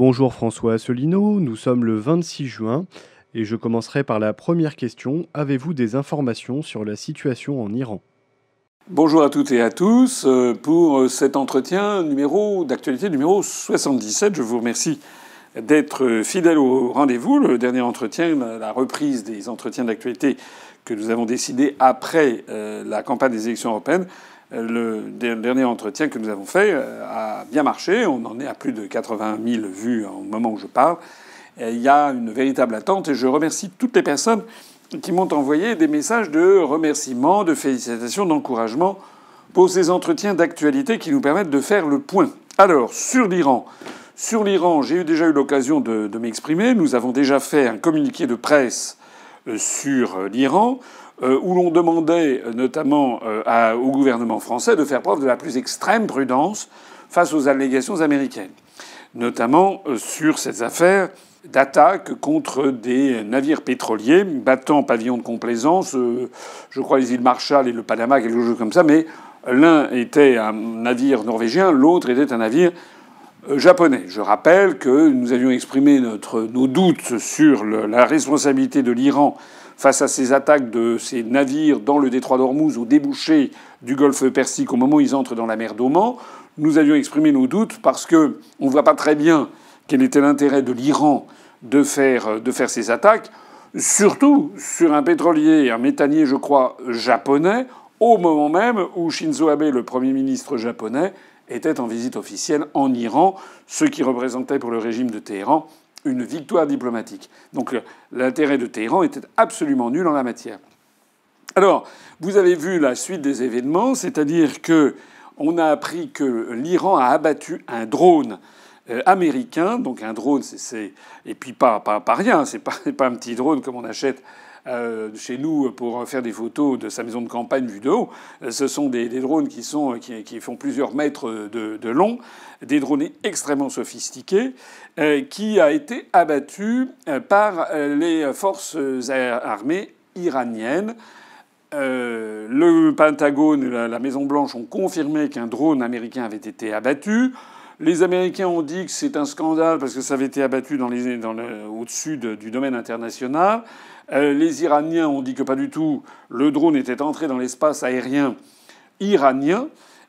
Bonjour François Asselineau, nous sommes le 26 juin et je commencerai par la première question. Avez-vous des informations sur la situation en Iran? Bonjour à toutes et à tous euh, pour cet entretien numéro d'actualité numéro 77. Je vous remercie d'être fidèle au rendez-vous. Le dernier entretien, la reprise des entretiens d'actualité que nous avons décidé après euh, la campagne des élections européennes, euh, le dernier entretien que nous avons fait euh, a bien marché. On en est à plus de 80 000 vues au moment où je parle. il y a une véritable attente et je remercie toutes les personnes qui m'ont envoyé des messages de remerciements, de félicitations, d'encouragement pour ces entretiens d'actualité qui nous permettent de faire le point. Alors, sur l'Iran. Sur l'Iran, j'ai déjà eu l'occasion de, m'exprimer. Nous avons déjà fait un communiqué de presse euh, sur l'Iran. Euh, où l'on demandait euh, notamment euh, au gouvernement français de faire preuve de la plus extrême prudence face aux allégations américaines, notamment sur ces affaires d'attaque contre des navires pétroliers battant pavillon de complaisance, je crois les îles Marshall et le Panama, quelque chose comme ça, mais l'un était un navire norvégien, l'autre était un navire japonais. Je rappelle que nous avions exprimé nos doutes sur la responsabilité de l'Iran face à ces attaques de ces navires dans le détroit d'Ormuz au débouché du golfe Persique au moment où ils entrent dans la mer d'Oman, nous avions exprimé nos doutes parce que on ne voit pas très bien quel était l'intérêt de l'Iran de faire, de faire ces attaques, surtout sur un pétrolier, un méthanier, je crois, japonais, au moment même où Shinzo Abe, le Premier ministre japonais, était en visite officielle en Iran, ce qui représentait pour le régime de Téhéran une victoire diplomatique. Donc l'intérêt de Téhéran était absolument nul en la matière. Alors, vous avez vu la suite des événements, c'est-à-dire que on a appris que l'Iran a abattu un drone euh, américain, donc un drone, c'est et puis pas pas, pas rien, c'est pas pas un petit drone comme on achète euh, chez nous pour faire des photos de sa maison de campagne vue de haut. Euh, ce sont des, drones qui, sont, qui, font plusieurs mètres de, long, des drones extrêmement sophistiqués, euh, qui a été abattu par les forces armées iraniennes. le Pentagone et la Maison Blanche ont confirmé qu'un drone américain avait été abattu. Les Américains ont dit que c'est un scandale parce que ça avait été abattu au-dessus du domaine international. Euh, les Iraniens ont dit que pas du tout. Le drone était entré dans l'espace aérien iranien.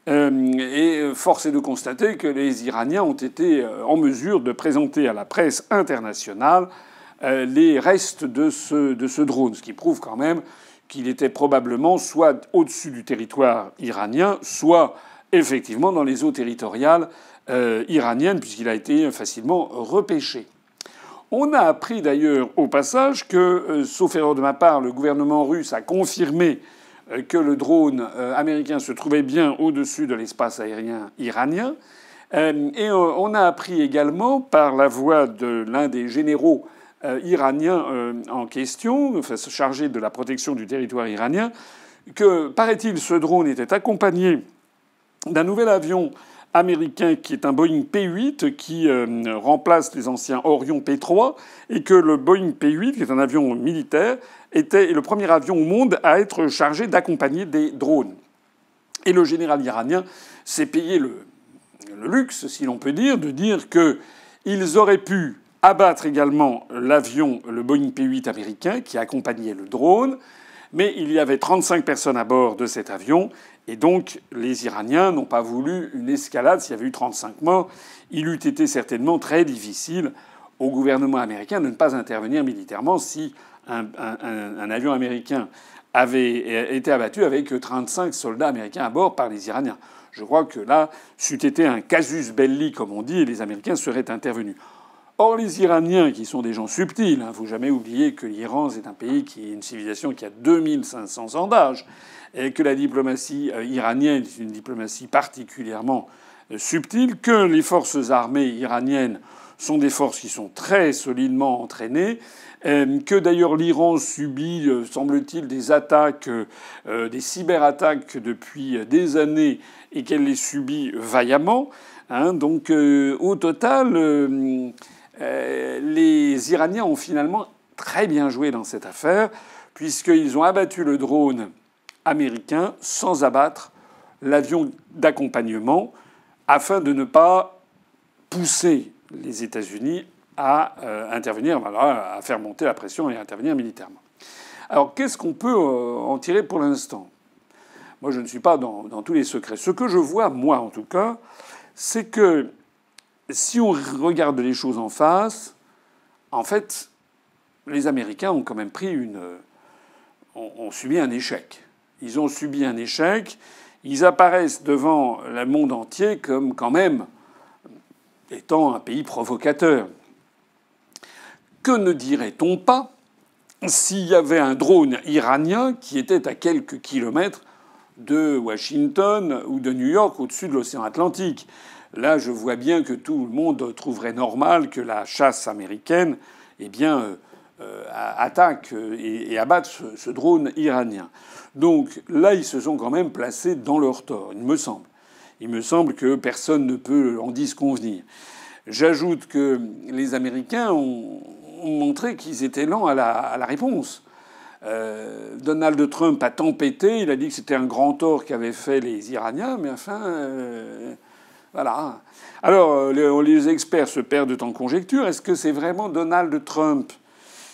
Euh, et force est de constater que les Iraniens ont été euh, en mesure de présenter à la presse internationale les restes de ce, de ce drone, ce qui prouve quand même qu'il était probablement soit au-dessus du territoire iranien, soit effectivement dans les eaux territoriales iraniennes, puisqu'il a été facilement repêché. On a appris d'ailleurs au passage que, euh, sauf erreur de ma part, le gouvernement russe a confirmé euh, que le drone euh, américain se trouvait bien au-dessus de l'espace aérien iranien. Et on a appris également par la voix de l'un des généraux iraniens en question, enfin, chargé de la protection du territoire iranien, que, paraît-il, ce drone était accompagné d'un nouvel avion américain qui est un Boeing P-8 qui euh, remplace les anciens Orion P-3 et que le Boeing P-8, qui est un avion militaire, était le premier avion au monde à être chargé d'accompagner des drones. Et le général iranien s'est payé le, le luxe, si l'on peut dire, de dire qu'ils auraient pu abattre également l'avion, le Boeing P-8 américain, qui accompagnait le drone, mais il y avait 35 personnes à bord de cet avion et donc, les Iraniens n'ont pas voulu une escalade. S'il y avait eu 35 morts, il eût été certainement très difficile au gouvernement américain de ne pas intervenir militairement si un, avion américain avait été abattu avec 35 soldats américains à bord par les Iraniens. Je crois que là, c'eût été un casus belli, comme on dit, et les Américains seraient intervenus. Or, les Iraniens, qui sont des gens subtils, il ne faut jamais oublier que l'Iran, c'est un pays qui est une civilisation qui a 2500 ans d'âge que la diplomatie euh, iranienne est une diplomatie particulièrement euh, subtile, que les forces armées iraniennes sont des forces qui sont très solidement entraînées, euh, que d'ailleurs l'Iran subit, semble-t-il, des attaques, des cyberattaques depuis des années et qu'elle les subit vaillamment. Hein. donc au total, les Iraniens ont finalement très bien joué dans cette affaire, puisqu'ils ont abattu le drone américain sans abattre l'avion d'accompagnement afin de ne pas pousser les États-Unis à euh, intervenir, à faire monter la pression et à intervenir militairement. Alors qu'est-ce qu'on peut euh, en tirer pour l'instant? Moi, je ne suis pas dans, dans, tous les secrets. Ce que je vois, moi en tout cas, c'est que si on regarde les choses en face, en fait, les Américains ont quand même pris une, ont, subi un échec. Ils ont subi un échec. Ils apparaissent devant le monde entier comme quand même étant un pays provocateur. Que ne dirait-on pas s'il y avait un drone iranien qui était à quelques kilomètres de Washington ou de New York au-dessus de l'océan Atlantique? Là, je vois bien que tout le monde trouverait normal que la chasse américaine eh bien, euh, euh, attaque euh, et, abatte ce, drone iranien. Donc là, ils se sont quand même placés dans leur tort, il me semble. Il me semble que personne ne peut en disconvenir. J'ajoute que les Américains ont, montré qu'ils étaient lents à la, réponse. Donald Trump a tempêté, il a dit que c'était un grand tort qu'avaient fait les Iraniens, mais enfin, voilà. Alors, euh, les, experts se perdent en conjecture. Est-ce que c'est vraiment Donald Trump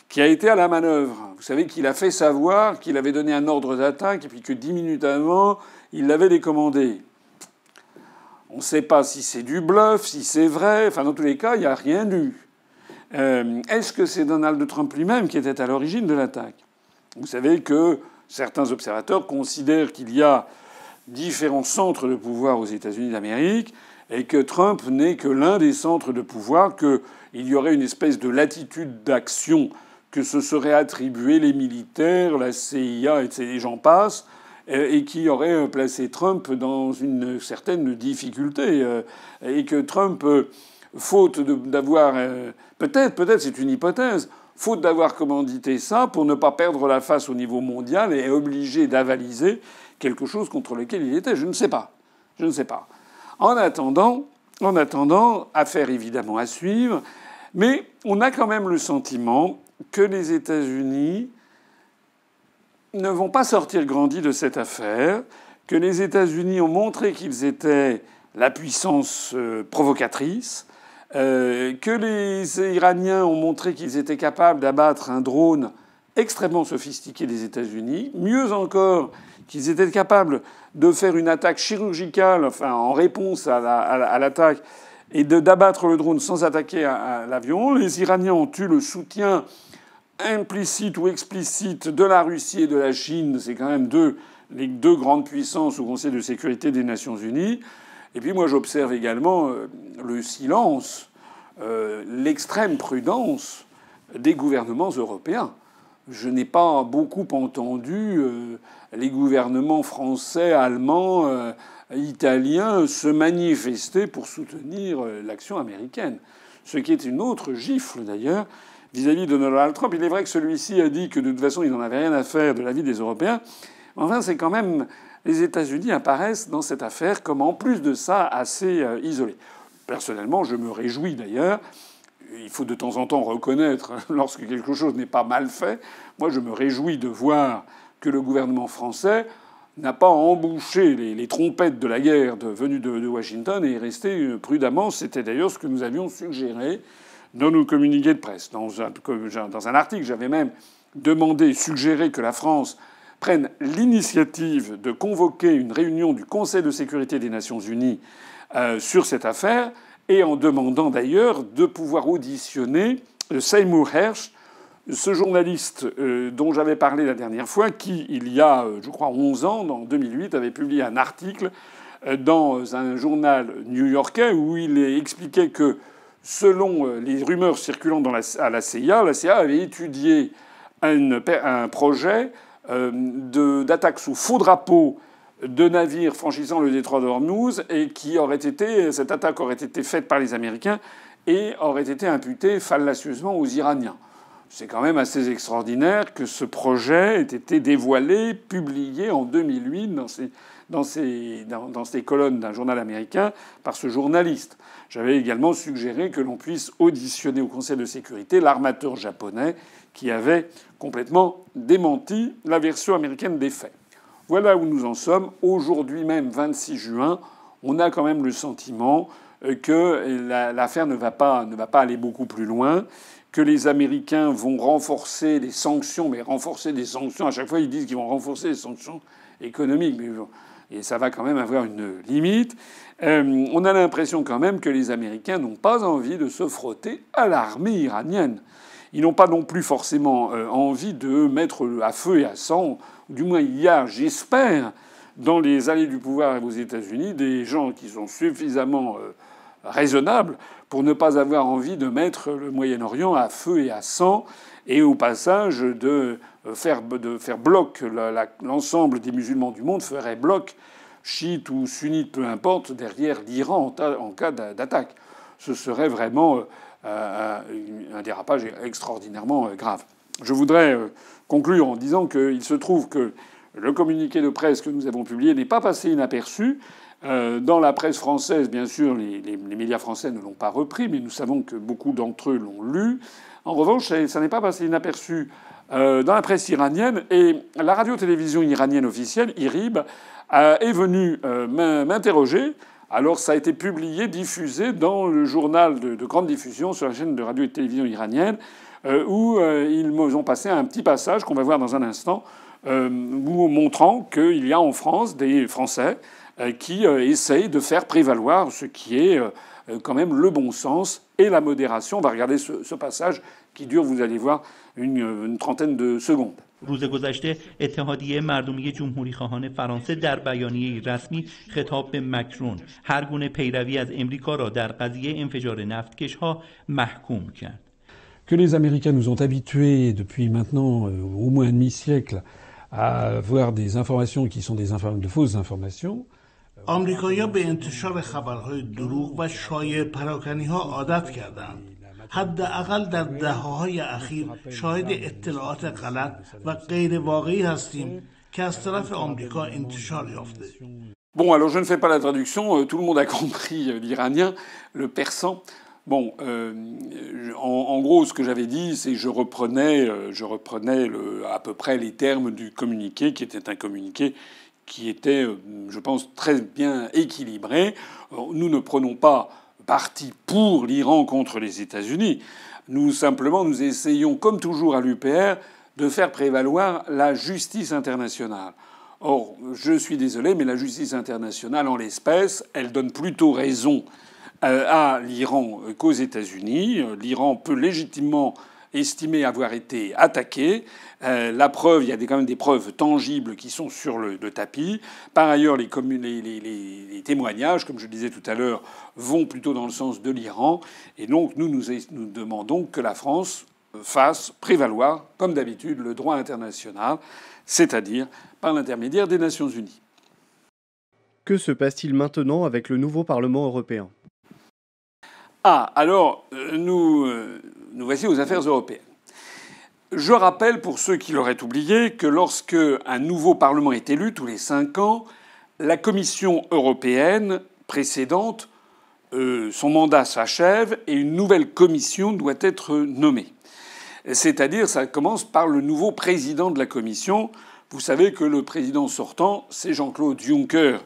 qui a été à la manœuvre Vous savez qu'il a fait savoir qu'il avait donné un ordre d'attaque et puis que dix minutes avant, il l'avait décommandé. On ne sait pas si c'est du bluff, si c'est vrai. Enfin, dans tous les cas, il n'y a rien eu. Euh, est-ce que c'est Donald Trump lui-même qui était à l'origine de l'attaque? Vous savez que certains observateurs considèrent qu'il y a différents centres de pouvoir aux États-Unis d'Amérique et que Trump n'est que l'un des centres de pouvoir, qu'il y aurait une espèce de latitude d'action que se seraient attribués les militaires, la CIA, et j'en passe, et qui aurait placé Trump dans une certaine difficulté, euh, et que Trump, euh, faute d'avoir, euh, peut-être, peut-être c'est une hypothèse, faute d'avoir commandité ça pour ne pas perdre la face au niveau mondial et est obligé d'avaliser quelque chose contre lequel il était. Je ne sais pas. Je ne sais pas. En attendant, en attendant, affaire évidemment à suivre, mais on a quand même le sentiment que les États-Unis ne vont pas sortir grandis de cette affaire, que les États-Unis ont montré qu'ils étaient la puissance euh, provocatrice, euh, que les Iraniens ont montré qu'ils étaient capables d'abattre un drone extrêmement sophistiqué des États-Unis, mieux encore qu'ils étaient capables de faire une attaque chirurgicale, enfin en réponse à l'attaque, et d'abattre le drone sans attaquer l'avion. Les Iraniens ont eu le soutien implicite ou explicite de la Russie et de la Chine. C'est quand même les deux grandes puissances au Conseil de sécurité des Nations Unies. Et puis moi j'observe également euh, le silence, euh, l'extrême prudence des gouvernements européens je n'ai pas beaucoup entendu euh, les gouvernements français, allemands, italiens se manifester pour soutenir l'action américaine. Ce qui est une autre gifle d'ailleurs vis-à-vis de Donald Trump. Il est vrai que celui-ci a dit que de toute façon il n'en avait rien à faire de la vie des Européens. Enfin, c'est quand même les États-Unis apparaissent dans cette affaire comme en plus de ça assez isolés. Personnellement, je me réjouis d'ailleurs il faut de temps en temps reconnaître lorsque quelque chose n'est pas mal fait. Moi, je me réjouis de voir que le gouvernement français n'a pas embouché les, trompettes de la guerre venues de, Washington et est resté euh, prudemment. C'était d'ailleurs ce que nous avions suggéré dans nos communiqués de presse. Dans un, article, j'avais même demandé, suggéré que la France prenne l'initiative de convoquer une réunion du Conseil de sécurité des Nations Unies euh, sur cette affaire et en demandant d'ailleurs de pouvoir auditionner euh, Seymour Hersh, ce journaliste euh, dont j'avais parlé la dernière fois, qui, il y a, je crois, 11 ans, en 2008, avait publié un article dans un journal new-yorkais où il expliquait que, selon les rumeurs circulant dans la, à la CIA, la CIA avait étudié un, projet d'attaque sous faux drapeau de navires franchissant le détroit d'Ormuz et qui aurait été, cette attaque aurait été faite par les Américains et aurait été imputée fallacieusement aux Iraniens. C'est quand même assez extraordinaire que ce projet ait été dévoilé, publié en 2008 dans ces, dans ces, dans, ces colonnes d'un journal américain par ce journaliste. J'avais également suggéré que l'on puisse auditionner au Conseil de sécurité l'armateur japonais qui avait complètement démenti la version américaine des faits. Voilà où nous en sommes. Aujourd'hui même, 26 juin, on a quand même le sentiment que l'affaire ne va pas ne va pas aller beaucoup plus loin, que les Américains vont renforcer les sanctions, mais renforcer des sanctions. À chaque fois, ils disent qu'ils vont renforcer les sanctions économiques, mais et ça va quand même avoir une limite. Euh, on a l'impression quand même que les Américains n'ont pas envie de se frotter à l'armée iranienne. Ils n'ont pas non plus forcément euh, envie de mettre à feu et à sang, du moins il y a, j'espère, dans les allées du pouvoir aux États-Unis, des gens qui sont suffisamment euh, raisonnables pour ne pas avoir envie de mettre le Moyen-Orient à feu et à sang, et au passage de faire, de faire bloc l'ensemble des musulmans du monde ferait bloc chiites ou sunnites, peu importe, derrière l'Iran en cas d'attaque. Ce serait vraiment euh, un dérapage extraordinairement euh, grave. Je voudrais euh, conclure en disant qu'il se trouve que le communiqué de presse que nous avons publié n'est pas passé inaperçu. Dans la presse française, bien sûr, les, médias français ne l'ont pas repris, mais nous savons que beaucoup d'entre eux l'ont lu. En revanche, ça n'est pas passé inaperçu dans la presse iranienne et la radio-télévision iranienne officielle, IRIB, est venue m'interroger alors ça a été publié, diffusé dans le journal de, grande diffusion sur la chaîne de radio et de télévision iranienne, euh, où euh, ils ont passé un petit passage qu'on va voir dans un instant, euh, montrant qu'il y a en France des Français qui essayent de faire prévaloir ce qui est quand même le bon sens et la modération. On va regarder ce, passage qui dure, vous allez voir, une trentaine de secondes. روز گذشته اتحادیه مردمی جمهوری خواهان فرانسه در بیانیه رسمی خطاب به مکرون هر گونه پیروی از امریکا را در قضیه انفجار نفتکش ها محکوم کرد. Que les Américains nous ont habitués depuis maintenant euh, au moins un demi-siècle à avoir des informations qui sont des de fausses informations. آمریکایی‌ها به انتشار خبرهای دروغ و شایع پراکنی ها عادت کردند. حداقل در دهههای اخیر شاهد اطلاعات غلط و غیر واقعی هستیم که از طرف آمریکا انتشار یافته Bon, alors je ne fais pas la traduction, euh, tout le monde a compris euh, l'iranien, le persan. Bon, euh, en, en, gros, ce que j'avais dit, c'est que je reprenais, euh, je reprenais le, à peu près les termes du communiqué, qui était un communiqué qui était, je pense, très bien équilibré. Nous ne prenons pas parti pour l'Iran contre les États-Unis. Nous simplement nous essayons, comme toujours à l'UPR, de faire prévaloir la justice internationale. Or, je suis désolé, mais la justice internationale, en l'espèce, elle donne plutôt raison euh, à l'Iran qu'aux États-Unis. L'Iran peut légitimement estimé avoir été attaqué. Euh, la preuve, il y a quand même des preuves tangibles qui sont sur le, tapis. Par ailleurs, les, les, témoignages, comme je disais tout à l'heure, vont plutôt dans le sens de l'Iran. Et donc, nous, nous, nous demandons que la France fasse prévaloir, comme d'habitude, le droit international, c'est-à-dire par l'intermédiaire des Nations Unies. Que se passe-t-il maintenant avec le nouveau Parlement européen? Ah, alors, euh, nous, euh, nous voici aux affaires européennes. Je rappelle, pour ceux qui l'auraient oublié, que lorsque un nouveau Parlement est élu, tous les cinq ans, la Commission européenne précédente, euh, son mandat s'achève et une nouvelle commission doit être nommée. C'est-à-dire, ça commence par le nouveau président de la Commission. Vous savez que le président sortant, c'est Jean-Claude Juncker,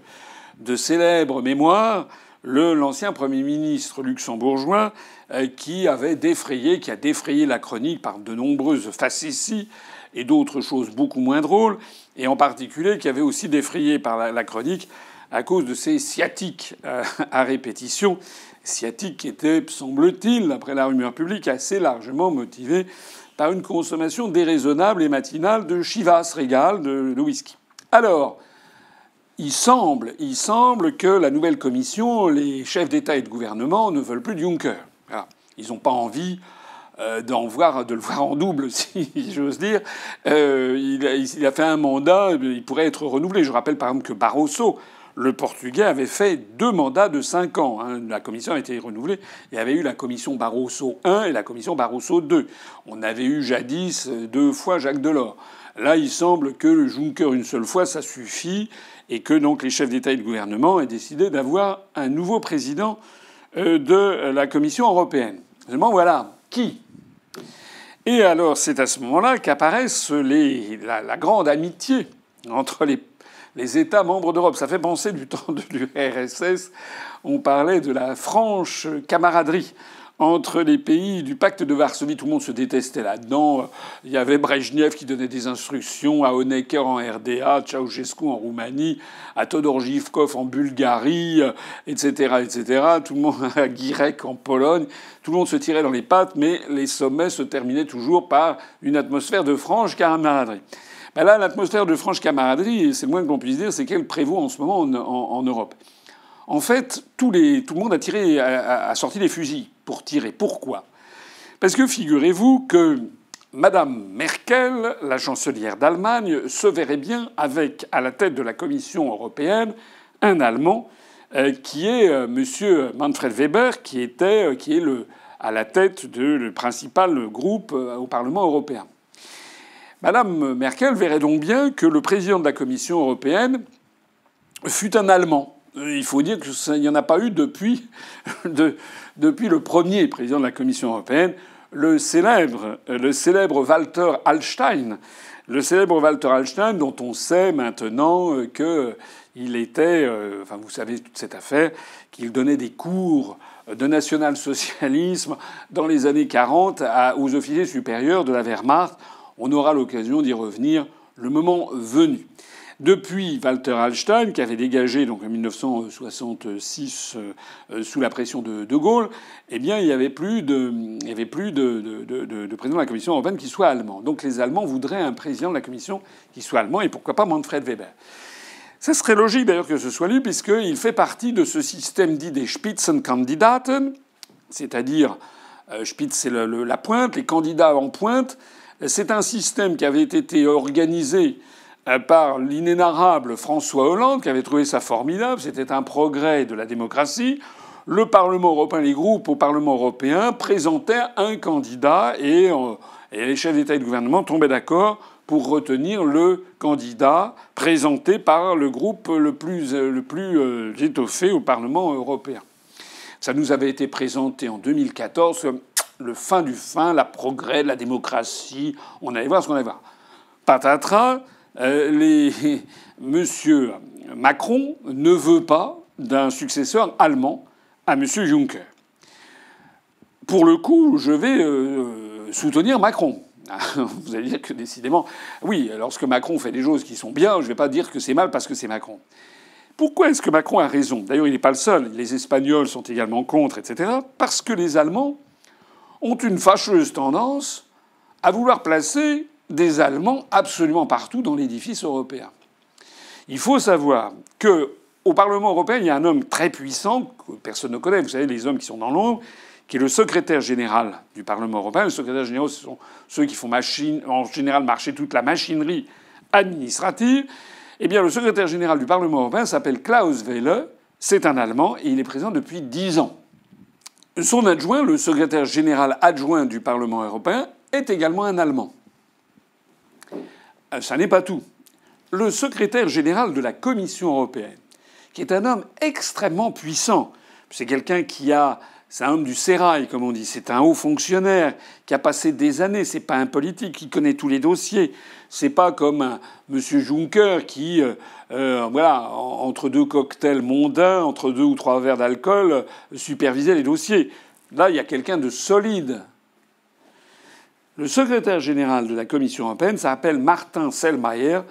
de célèbre mémoire, l'ancien Premier ministre luxembourgeois euh, qui avait défrayé, qui a défrayé la chronique par de nombreuses facéties et d'autres choses beaucoup moins drôles, et en particulier qui avait aussi défrayé par la, chronique à cause de ces sciatiques euh, à répétition, sciatiques qui étaient, semble-t-il, après la rumeur publique, assez largement motivées par une consommation déraisonnable et matinale de Chivas Régal, de, de whisky. Alors, il semble, il semble que la nouvelle commission, les chefs d'État et de gouvernement ne veulent plus de Juncker. Ils n'ont pas envie euh, de le voir en double, si j'ose dire. Euh, il, a, fait un mandat, il pourrait être renouvelé. Je rappelle par exemple que Barroso, le Portugais, avait fait deux mandats de cinq ans. Hein. La commission a été renouvelée. Il y avait eu la commission Barroso I et la commission Barroso II. On avait eu jadis deux fois Jacques Delors. Là, il semble que le Juncker une seule fois, ça suffit et que donc les chefs d'État et de gouvernement aient décidé d'avoir un nouveau président euh, de la Commission européenne. Seulement voilà, qui? Et alors c'est à ce moment-là qu'apparaissent la, grande amitié entre les les États membres d'Europe. Ça fait penser du temps de l'URSS. On parlait de la franche camaraderie entre les pays du pacte de Varsovie. Tout le monde se détestait là-dedans. Il y avait Brejnev qui donnait des instructions à Honecker en RDA, Ceausescu en Roumanie, à Todor Zhivkov en Bulgarie, etc., etc. Tout le monde à Guirec en Pologne. Tout le monde se tirait dans les pattes, mais les sommets se terminaient toujours par une atmosphère de franche camaraderie. Ben là, l'atmosphère de franche camaraderie, c'est le moins que l'on puisse dire, c'est qu'elle prévaut en ce moment en, Europe. En fait, tout, le monde a, tiré, a sorti les fusils pour tirer. Pourquoi? Parce que figurez-vous que Madame Merkel, la chancelière d'Allemagne, se verrait bien avec, à la tête de la Commission européenne, un Allemand euh, qui est euh, Monsieur Manfred Weber, euh, qui est le, à la tête du principal groupe au Parlement européen. Madame Merkel verrait donc bien que le président de la Commission européenne fut un Allemand. Il faut dire qu'il n'y en a pas eu depuis, de, depuis le premier président de la Commission européenne, le célèbre, le célèbre Walter Hallstein. Le célèbre Walter dont on sait maintenant qu'il était, euh, enfin vous savez toute cette affaire, qu'il donnait des cours de national-socialisme dans les années 40 aux officiers supérieurs de la Wehrmacht. On aura l'occasion d'y revenir le moment venu. Depuis Walter Hallstein, qui avait dégagé donc en 1966 euh, euh, sous la pression de De Gaulle, eh bien, il n'y avait plus, de, président de la Commission européenne qui soit allemand. Donc les Allemands voudraient un président de la Commission qui soit allemand, et pourquoi pas Manfred Weber. Ça serait logique d'ailleurs que ce soit lui, puisqu'il fait partie de ce système dit des Spitzenkandidaten, c'est-à-dire euh, Spitz, c'est la pointe, les candidats en pointe. C'est un système qui avait été organisé par l'inénarrable François Hollande, qui avait trouvé ça formidable. C'était un progrès de la démocratie. Le Parlement européen, les groupes au Parlement européen présentaient un candidat et, euh, les chefs d'État et de gouvernement tombaient d'accord pour retenir le candidat présenté par le groupe le plus, euh, le plus étoffé au Parlement européen. Ça nous avait été présenté en 2014 comme le fin du fin, la progrès de la démocratie. On allait voir ce qu'on allait voir. Patatras, euh, les... Monsieur Macron ne veut pas d'un successeur allemand à Monsieur Juncker. Pour le coup, je vais euh, soutenir Macron. Vous allez dire que décidément, oui, lorsque Macron fait des choses qui sont bien, je ne vais pas dire que c'est mal parce que c'est Macron. Pourquoi est-ce que Macron a raison? D'ailleurs, il n'est pas le seul. Les Espagnols sont également contre, etc. Parce que les Allemands ont une fâcheuse tendance à vouloir placer des Allemands absolument partout dans l'édifice européen. Il faut savoir que au Parlement européen, il y a un homme très puissant que personne ne connaît. Vous savez, les hommes qui sont dans l'ombre, qui est le secrétaire général du Parlement européen. Le secrétaire général, ce sont ceux qui font machine, en général marcher toute la machinerie administrative. Eh bien, le secrétaire général du Parlement européen s'appelle Klaus Welle. C'est un Allemand et il est présent depuis dix ans. Son adjoint, le secrétaire général adjoint du Parlement européen, est également un Allemand. Euh, ça n'est pas tout. Le secrétaire général de la Commission européenne, qui est un homme extrêmement puissant, c'est quelqu'un qui a c'est un homme du sérail, comme on dit. C'est un haut fonctionnaire qui a passé des années. C'est pas un politique qui connaît tous les dossiers. C'est pas comme Monsieur Juncker qui, euh, euh, voilà, entre deux cocktails mondains, entre deux ou trois verres d'alcool, supervisait les dossiers. Là, il y a quelqu'un de solide. Le secrétaire général de la Commission européenne s'appelle Martin Selmayr.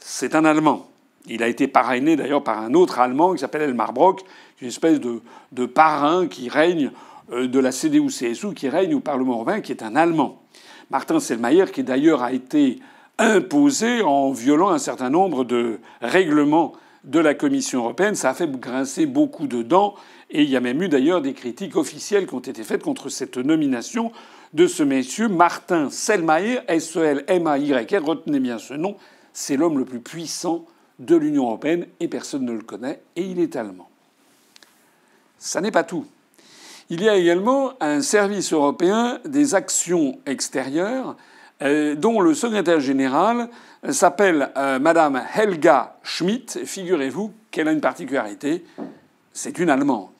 C'est un Allemand. Il a été parrainé d'ailleurs par un autre Allemand qui s'appelle Elmar Brock, une espèce de, parrain qui règne euh, de la CDU-CSU, qui règne au Parlement européen, qui est un Allemand. Martin Selmayr, qui d'ailleurs a été imposé en violant un certain nombre de règlements de la Commission européenne. Ça a fait grincer beaucoup de dents. Et il y a même eu d'ailleurs des critiques officielles qui ont été faites contre cette nomination de ce monsieur Martin Selmayr, S-E-L-M-A-Y-R. Retenez bien ce nom. C'est l'homme le plus puissant de l'Union européenne et personne ne le connaît et il est allemand. Ça n'est pas tout. Il y a également un service européen des actions extérieures euh, dont le secrétaire général s'appelle euh, Madame Helga Schmidt. Figurez-vous qu'elle a une particularité, c'est une Allemande.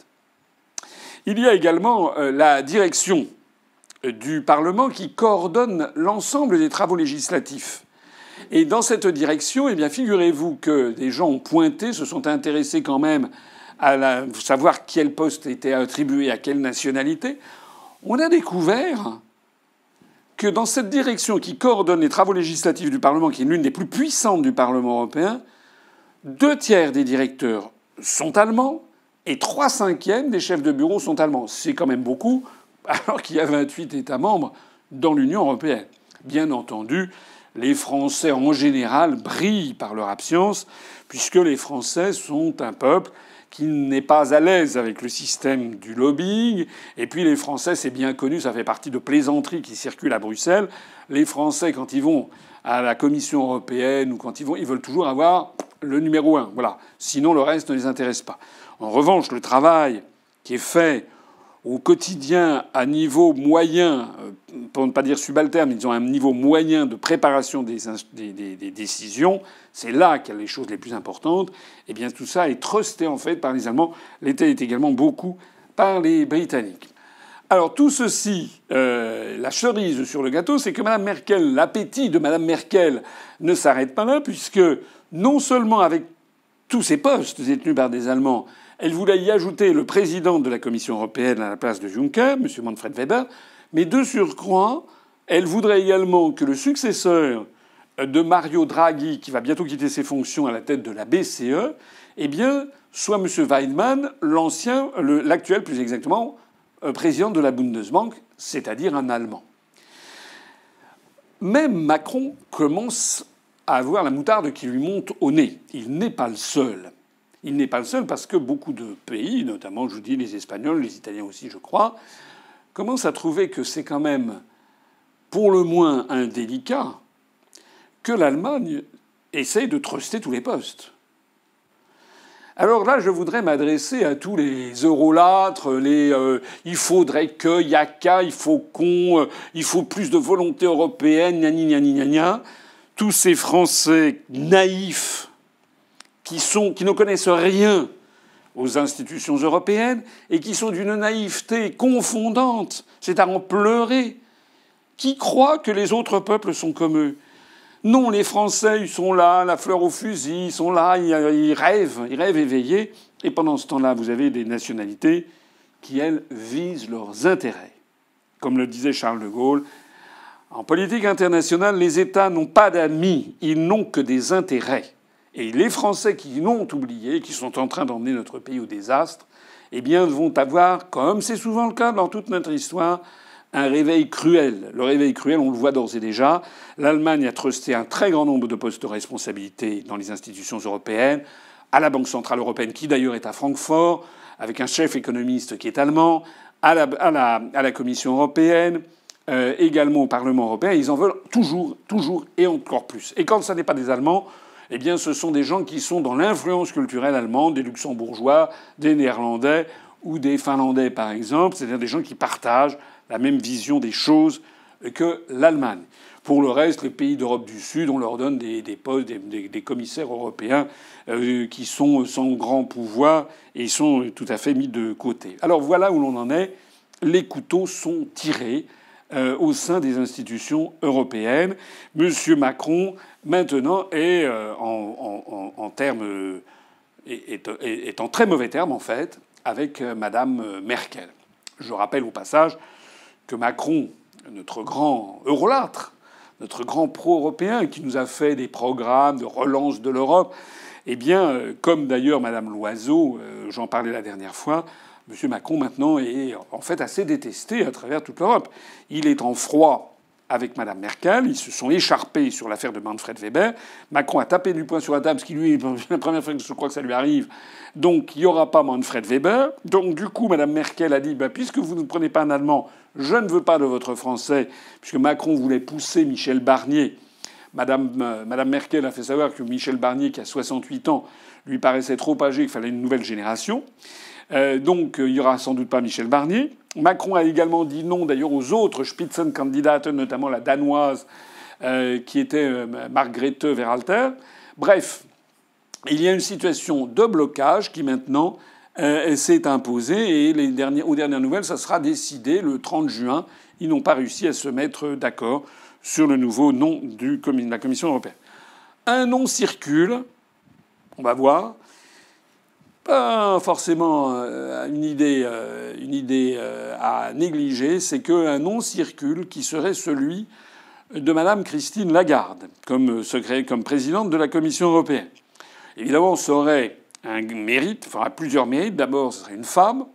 Il y a également euh, la direction du Parlement qui coordonne l'ensemble des travaux législatifs. Et dans cette direction, eh bien, figurez-vous que des gens ont pointé, se sont intéressés quand même à savoir quel poste était attribué à quelle nationalité. On a découvert que dans cette direction qui coordonne les travaux législatifs du Parlement, qui est l'une des plus puissantes du Parlement européen, deux tiers des directeurs sont allemands et trois cinquièmes des chefs de bureau sont allemands. C'est quand même beaucoup, alors qu'il y a 28 États membres dans l'Union européenne. Bien entendu, les Français en général brillent par leur absence, puisque les Français sont un peuple qui n'est pas à l'aise avec le système du lobbying. Et puis les Français, c'est bien connu, ça fait partie de plaisanteries qui circulent à Bruxelles. Les Français, quand ils vont à la Commission européenne ou quand ils vont, ils veulent toujours avoir le numéro un. Voilà. Sinon, le reste ne les intéresse pas. En revanche, le travail qui est fait au quotidien à niveau moyen, euh, pour ne pas dire subalterne, ils ont un niveau moyen de préparation des, décisions, c'est là qu'il y a les choses les plus importantes. Et eh bien tout ça est trusté en fait par les Allemands. L'État est également beaucoup par les Britanniques. Alors tout ceci, euh, la cerise sur le gâteau, c'est que Mme Merkel, l'appétit de Mme Merkel ne s'arrête pas là, puisque non seulement avec tous ces postes détenus par des Allemands, elle voulait y ajouter le président de la Commission européenne à la place de Juncker, M. Manfred Weber, mais de surcroît, elle voudrait également que le successeur de Mario Draghi, qui va bientôt quitter ses fonctions à la tête de la BCE, eh soit M. Weidmann, l'ancien, l'actuel plus exactement, euh, président de la Bundesbank, c'est-à-dire un Allemand. Même Macron commence à avoir la moutarde qui lui monte au nez. Il n'est pas le seul. Il n'est pas le seul parce que beaucoup de pays, notamment, je vous dis, les Espagnols, les Italiens aussi, je crois, commencent à trouver que c'est quand même, pour le moins, indélicat que l'Allemagne essaye de truster tous les postes. Alors là, je voudrais m'adresser à tous les eurolâtres, les euh, il faudrait que, il y a qu'à, il faut qu'on, euh, il faut plus de volonté européenne, gna gna gna gna Tous ces Français naïfs qui, ne connaissent rien aux institutions européennes et qui sont d'une naïveté confondante, c'est à en pleurer, qui croient que les autres peuples sont comme eux? Non, les Français, ils sont là, la fleur au fusil, ils sont là, ils rêvent, ils rêvent éveillés. Et pendant ce temps-là, vous avez des nationalités qui, elles, visent leurs intérêts. Comme le disait Charles de Gaulle, en politique internationale, les États n'ont pas d'amis, ils n'ont que des intérêts. Et les Français qui l'ont oublié, qui sont en train d'emmener notre pays au désastre, eh bien, vont avoir, comme c'est souvent le cas dans toute notre histoire, un réveil cruel. Le réveil cruel, on le voit d'ores et déjà. L'Allemagne a trusté un très grand nombre de postes de responsabilité dans les institutions européennes, à la Banque centrale européenne, qui d'ailleurs est à Francfort, avec un chef économiste qui est allemand, à la, Commission européenne, euh, également au Parlement européen. Ils en veulent toujours, toujours et encore plus. Et quand ce n'est pas des Allemands, eh bien, ce sont des gens qui sont dans l'influence culturelle allemande, des luxembourgeois, des néerlandais ou des finlandais, par exemple, c'est-à-dire des gens qui partagent la même vision des choses que l'Allemagne. Pour le reste, les pays d'Europe du Sud, on leur donne des, postes, des, commissaires européens euh, qui sont sans grand pouvoir et sont tout à fait mis de côté. Alors voilà où l'on en est. Les couteaux sont tirés. Euh, au sein des institutions européennes. Monsieur Macron, maintenant, est, euh, en, termes, est, en très mauvais termes, en fait, avec euh, Madame Merkel. Je rappelle au passage que Macron, notre grand eurolâtre, notre grand pro-européen qui nous a fait des programmes de relance de l'Europe, eh bien, comme d'ailleurs Madame Loiseau, j'en parlais la dernière fois, M. Macron maintenant est en fait assez détesté à travers toute l'Europe. Il est en froid avec Mme Merkel. Ils se sont écharpés sur l'affaire de Manfred Weber. Macron a tapé du poing sur la table, ce qui lui, la première fois que je crois que ça lui arrive. Donc il n'y aura pas Manfred Weber. Donc du coup, Mme Merkel a dit bah, puisque vous ne prenez pas un Allemand, je ne veux pas de votre Français, puisque Macron voulait pousser Michel Barnier. Madame, euh, Madame Merkel a fait savoir que Michel Barnier, qui a 68 ans, lui paraissait trop âgé, qu'il fallait une nouvelle génération. Euh, donc euh, il n'y aura sans doute pas Michel Barnier. Macron a également dit non d'ailleurs aux autres Spitzenkandidaten, notamment la danoise euh, qui était Margrethe Veralter. Bref, il y a une situation de blocage qui maintenant s'est imposée et les aux dernières nouvelles, ça sera décidé le 30 juin. Ils n'ont pas réussi à se mettre d'accord sur le nouveau nom de la Commission européenne. Un nom circule, on va voir. Pas forcément euh, une idée, euh, euh, à négliger, c'est qu'un nom circule qui serait celui de Madame Christine Lagarde comme, comme présidente de la Commission européenne. Évidemment, ça aurait un mérite, fera plusieurs mérites. D'abord, ce serait une femme.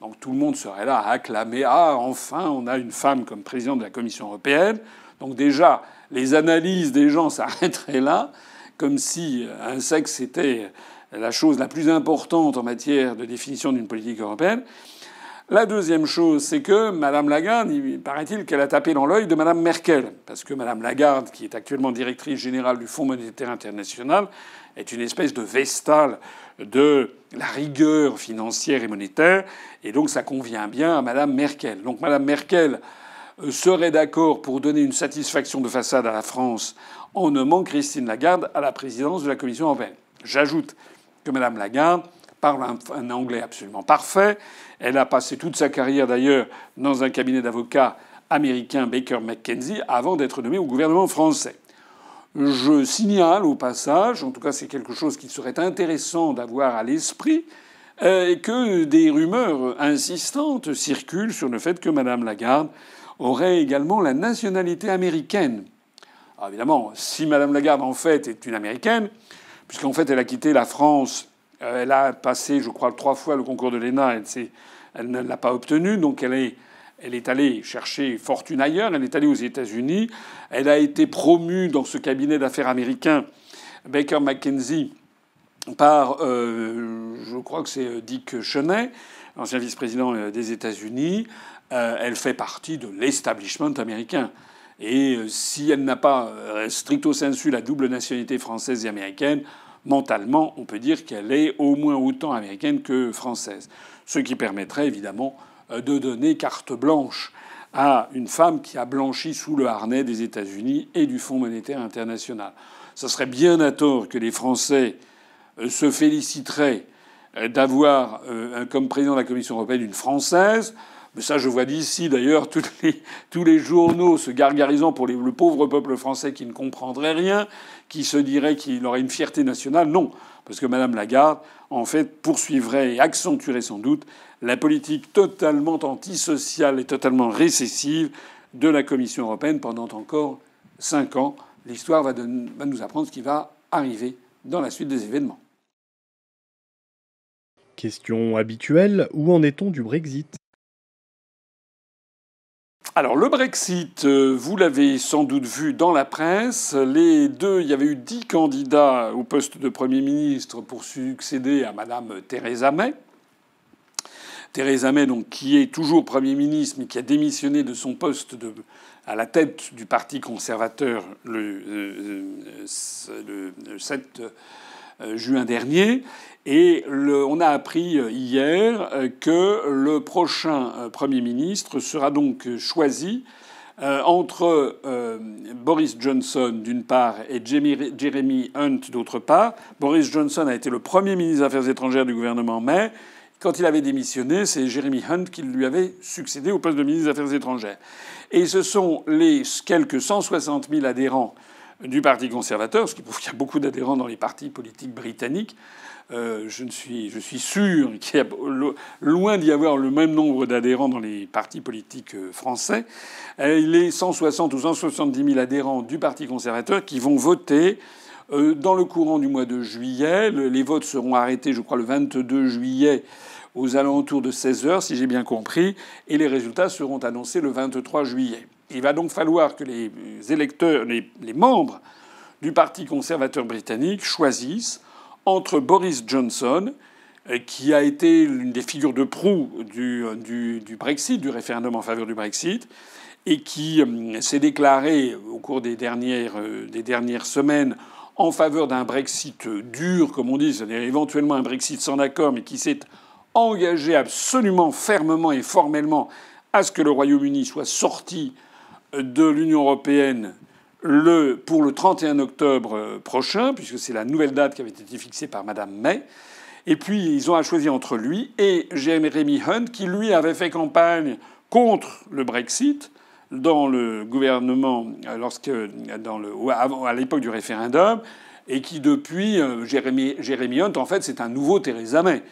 Donc tout le monde serait là à acclamer Ah, enfin, on a une femme comme présidente de la Commission européenne. Donc déjà, les analyses des gens s'arrêteraient là, comme si un sexe était la chose la plus importante en matière de définition d'une politique européenne. La deuxième chose, c'est que Mme Lagarde, il paraît-il qu'elle a tapé dans l'œil de Mme Merkel, parce que Mme Lagarde, qui est actuellement directrice générale du Fonds monétaire international, est une espèce de vestale de la rigueur financière et monétaire, et donc ça convient bien à Mme Merkel. Donc Mme Merkel euh, serait d'accord pour donner une satisfaction de façade à la France en nommant Christine Lagarde à la présidence de la Commission européenne. J'ajoute que Mme Lagarde parle un, anglais absolument parfait. Elle a passé toute sa carrière d'ailleurs dans un cabinet d'avocats américain Baker McKenzie avant d'être nommée au gouvernement français. Je signale au passage, en tout cas c'est quelque chose qui serait intéressant d'avoir à l'esprit, euh, que des rumeurs insistantes circulent sur le fait que Mme Lagarde aurait également la nationalité américaine. Alors évidemment, si Mme Lagarde en fait est une américaine, puisqu'en fait elle a quitté la France. Euh, elle a passé, je crois, trois fois le concours de l'ENA. Elle, ne l'a pas obtenu, donc elle est, elle est allée chercher fortune ailleurs. Elle est allée aux États-Unis. Elle a été promue dans ce cabinet d'affaires américain Baker McKenzie par, euh, je crois que c'est euh, Dick Cheney, ancien vice-président des États-Unis. elle fait partie de l'establishment américain. Et euh, si elle n'a pas euh, stricto sensu la double nationalité française et américaine, mentalement, on peut dire qu'elle est au moins autant américaine que française. Ce qui permettrait évidemment euh, de donner carte blanche à une femme qui a blanchi sous le harnais des États-Unis et du Fonds monétaire international. Ce serait bien à tort que les Français se féliciteraient d'avoir comme président de la Commission européenne une Française. Mais ça, je vois d'ici, d'ailleurs, tous les, tous les journaux se gargarisant pour le pauvre peuple français qui ne comprendrait rien, qui se dirait qu'il aurait une fierté nationale. Non, parce que Mme Lagarde, en fait, poursuivrait et accentuerait sans doute la politique totalement antisociale et totalement récessive de la Commission européenne pendant encore cinq ans. L'histoire va nous apprendre ce qui va arriver dans la suite des événements. Question habituelle, où en est-on du Brexit? Alors le Brexit, euh, vous l'avez sans doute vu dans la presse, les deux, il y avait eu dix candidats au poste de Premier ministre pour succéder à Madame Theresa May. Theresa May, donc, qui est toujours Premier ministre, mais qui a démissionné de son poste à la tête du Parti conservateur le, euh, euh, le 7 juin dernier. Et on a appris euh, hier euh, que le prochain euh, Premier ministre sera donc choisi entre Boris Johnson d'une part et Jeremy Hunt d'autre part. Boris Johnson a été le premier ministre des Affaires étrangères du gouvernement May. Quand il avait démissionné, c'est Jeremy Hunt qui lui avait succédé au poste de ministre des Affaires étrangères. Et ce sont les quelques 160 000 adhérents du Parti conservateur, ce qui prouve qu'il y a beaucoup d'adhérents dans les partis politiques britanniques, euh, je, suis, sûr qu'il y a loin d'y avoir le même nombre d'adhérents dans les partis politiques euh, français. Euh, il est 160 ou 170 000 adhérents du Parti conservateur qui vont voter dans le courant du mois de juillet. Les votes seront arrêtés, je crois, le 22 juillet aux alentours de 16 heures, si j'ai bien compris, et les résultats seront annoncés le 23 juillet. Il va donc falloir que les électeurs, les, membres du Parti conservateur britannique choisissent entre Boris Johnson, euh, qui a été l'une des figures de proue du, du, Brexit, du référendum en faveur du Brexit, et qui euh, s'est déclaré au cours des dernières, euh, des dernières semaines en faveur d'un Brexit dur, comme on dit, c'est-à-dire éventuellement un Brexit sans accord, mais qui s'est engagé absolument fermement et formellement à ce que le Royaume-Uni soit sorti de l'Union européenne le, pour le 31 octobre euh, prochain, puisque c'est la nouvelle date qui avait été fixée par Madame May. Et puis, ils ont à choisir entre lui et Jeremy Hunt, qui lui avait fait campagne contre le Brexit dans le gouvernement, lorsque, dans le, à l'époque du référendum, et qui depuis Jérémy, Jérémy Hunt, en fait, c'est un nouveau Theresa May.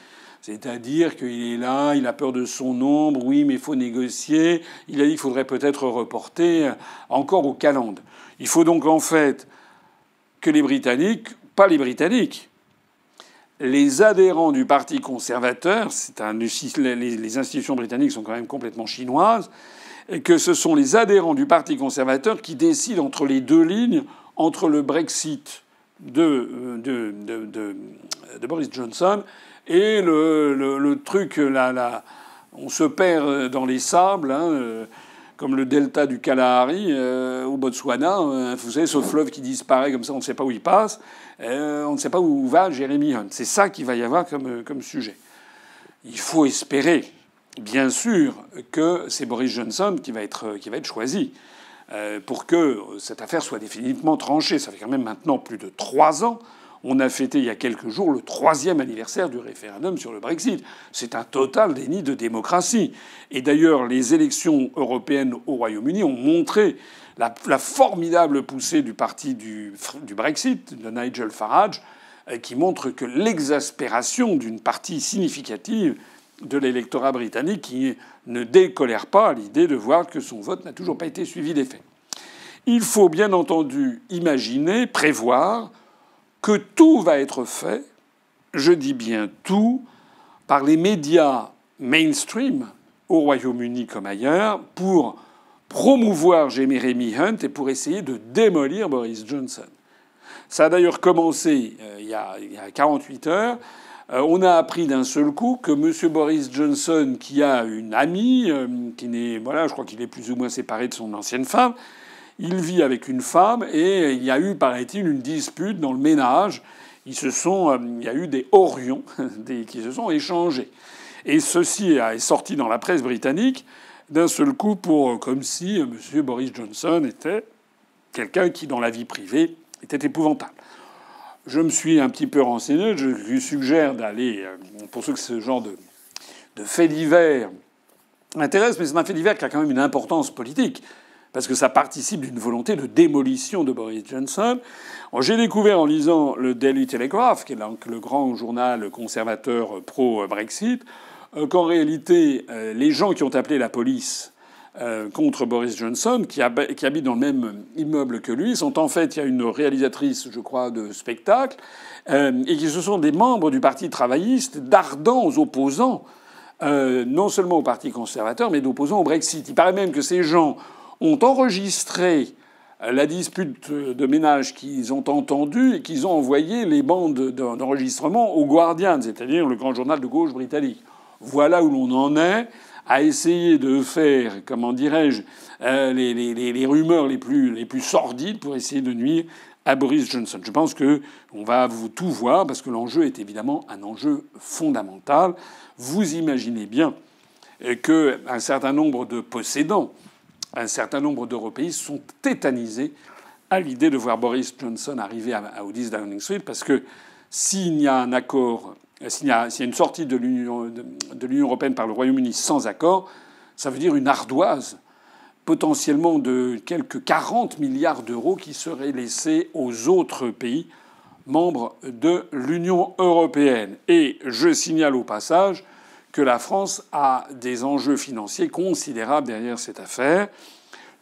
C'est-à-dire qu'il est là, il a peur de son ombre, oui, mais il faut négocier. Il a dit qu'il faudrait peut-être reporter encore au calende. Il faut donc en fait que les Britanniques, pas les Britanniques, les adhérents du Parti conservateur, c'est les, institutions britanniques sont quand même complètement chinoises, que ce sont les adhérents du Parti conservateur qui décident entre les deux lignes, entre le Brexit de, de, de, Boris Johnson et le, le, truc, là, là, on se perd dans les sables, hein, euh, comme le delta du Kalahari euh, au Botswana. Euh, vous savez, ce fleuve qui disparaît comme ça, on ne sait pas où il passe. on ne sait pas où va Jeremy Hunt. C'est ça qu'il va y avoir comme, comme sujet. Il faut espérer, bien sûr, que c'est Boris Johnson qui va être, qui va être choisi. Pour que cette affaire soit définitivement tranchée. Ça fait quand même maintenant plus de trois ans on a fêté il y a quelques jours le troisième anniversaire du référendum sur le Brexit. C'est un total déni de démocratie. Et d'ailleurs, les élections européennes au Royaume-Uni ont montré la, formidable poussée du parti du, Brexit, de Nigel Farage, euh, qui montre que l'exaspération d'une partie significative de l'électorat britannique qui ne décolère pas à l'idée de voir que son vote n'a toujours pas été suivi des faits. Il faut bien entendu imaginer, prévoir que tout va être fait, je dis bien tout, par les médias mainstream au Royaume-Uni comme ailleurs pour promouvoir Jeremy Hunt et pour essayer de démolir Boris Johnson. Ça a d'ailleurs commencé euh, il, y a, il, y a, 48 heures. Euh, on a appris d'un seul coup que M. Boris Johnson, qui a une amie, euh, qui n'est, voilà, je crois qu'il est plus ou moins séparé de son ancienne femme, il vit avec une femme et il y a eu, paraît-il, une dispute dans le ménage. Se sont, euh, il y a eu des orions qui se sont échangés. Et ceci est sorti dans la presse britannique d'un seul coup pour comme si M. Boris Johnson était quelqu'un qui, dans la vie privée, était épouvantable. Je me suis un petit peu renseigné. Je lui suggère d'aller, pour ceux que ce genre de, de fait divers intéresse, mais c'est un fait divers qui a quand même une importance politique parce que ça participe d'une volonté de démolition de Boris Johnson. J'ai découvert en lisant le Daily Telegraph, qui est le grand journal conservateur pro-Brexit, euh, qu'en réalité, euh, les gens qui ont appelé la police euh, contre Boris Johnson, qui, habitent dans le même immeuble que lui, sont en fait, il y a une réalisatrice, je crois, de spectacle, et qui ce sont des membres du Parti travailliste, d'ardents opposants, non seulement au Parti conservateur, mais d'opposants au Brexit. Il paraît même que ces gens ont enregistré la dispute de ménage qu'ils ont entendue et qu'ils ont envoyé les bandes d'enregistrement au Guardian, c'est-à-dire le grand journal de gauche britannique. Voilà où l'on en est à essayer de faire, comment dirais-je, euh, les, rumeurs les plus, les plus sordides pour essayer de nuire à Boris Johnson. Je pense que on va vous tout voir parce que l'enjeu est évidemment un enjeu fondamental. Vous imaginez bien qu'un certain nombre de possédants un certain nombre d'Européistes sont tétanisés à l'idée de voir Boris Johnson arriver à, au 10 Downing Street, parce que s'il y a un accord, s'il y, a une sortie de l'Union européenne par le Royaume-Uni sans accord, ça veut dire une ardoise potentiellement de quelques 40 milliards d'euros qui seraient laissés aux autres pays membres de l'Union européenne. Et je signale au passage que la France a des enjeux financiers considérables derrière cette affaire.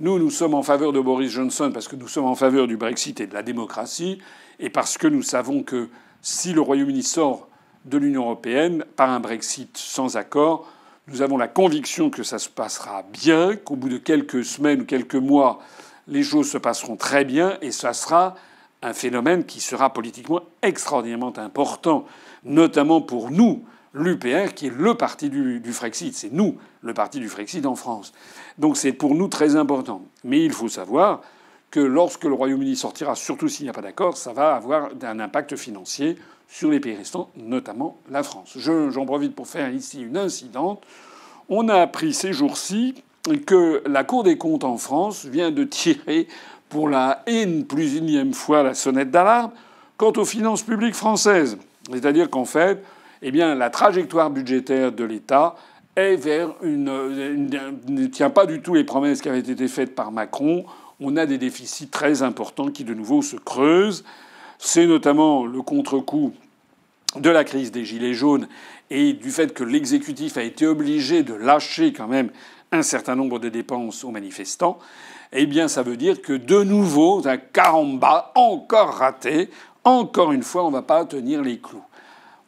Nous, nous sommes en faveur de Boris Johnson parce que nous sommes en faveur du Brexit et de la démocratie, et parce que nous savons que si le Royaume-Uni sort de l'Union européenne par un Brexit sans accord, nous avons la conviction que ça se passera bien, qu'au bout de quelques semaines ou quelques mois, les choses se passeront très bien, et ça sera un phénomène qui sera politiquement extraordinairement important, notamment pour nous, l'UPR, qui est le parti du, Frexit. C'est nous, le parti du Frexit en France. Donc c'est pour nous très important. Mais il faut savoir que lorsque le Royaume-Uni sortira, surtout s'il n'y a pas d'accord, ça va avoir un impact financier sur les pays restants, notamment la France. J'en profite pour faire ici une incidente. On a appris ces jours-ci que la Cour des comptes en France vient de tirer pour la haine plus énième fois la sonnette d'alarme quant aux finances publiques françaises. C'est-à-dire qu'en fait, eh bien, la trajectoire budgétaire de l'État est vers une, ne tient pas du tout les promesses qui avaient été faites par Macron. On a des déficits très importants qui, de nouveau, se creusent. C'est notamment le contre-coup de la crise des Gilets jaunes et du fait que l'exécutif a été obligé de lâcher quand même un certain nombre de dépenses aux manifestants, eh bien ça veut dire que de nouveau, un caramba encore raté, encore une fois, on ne va pas tenir les clous.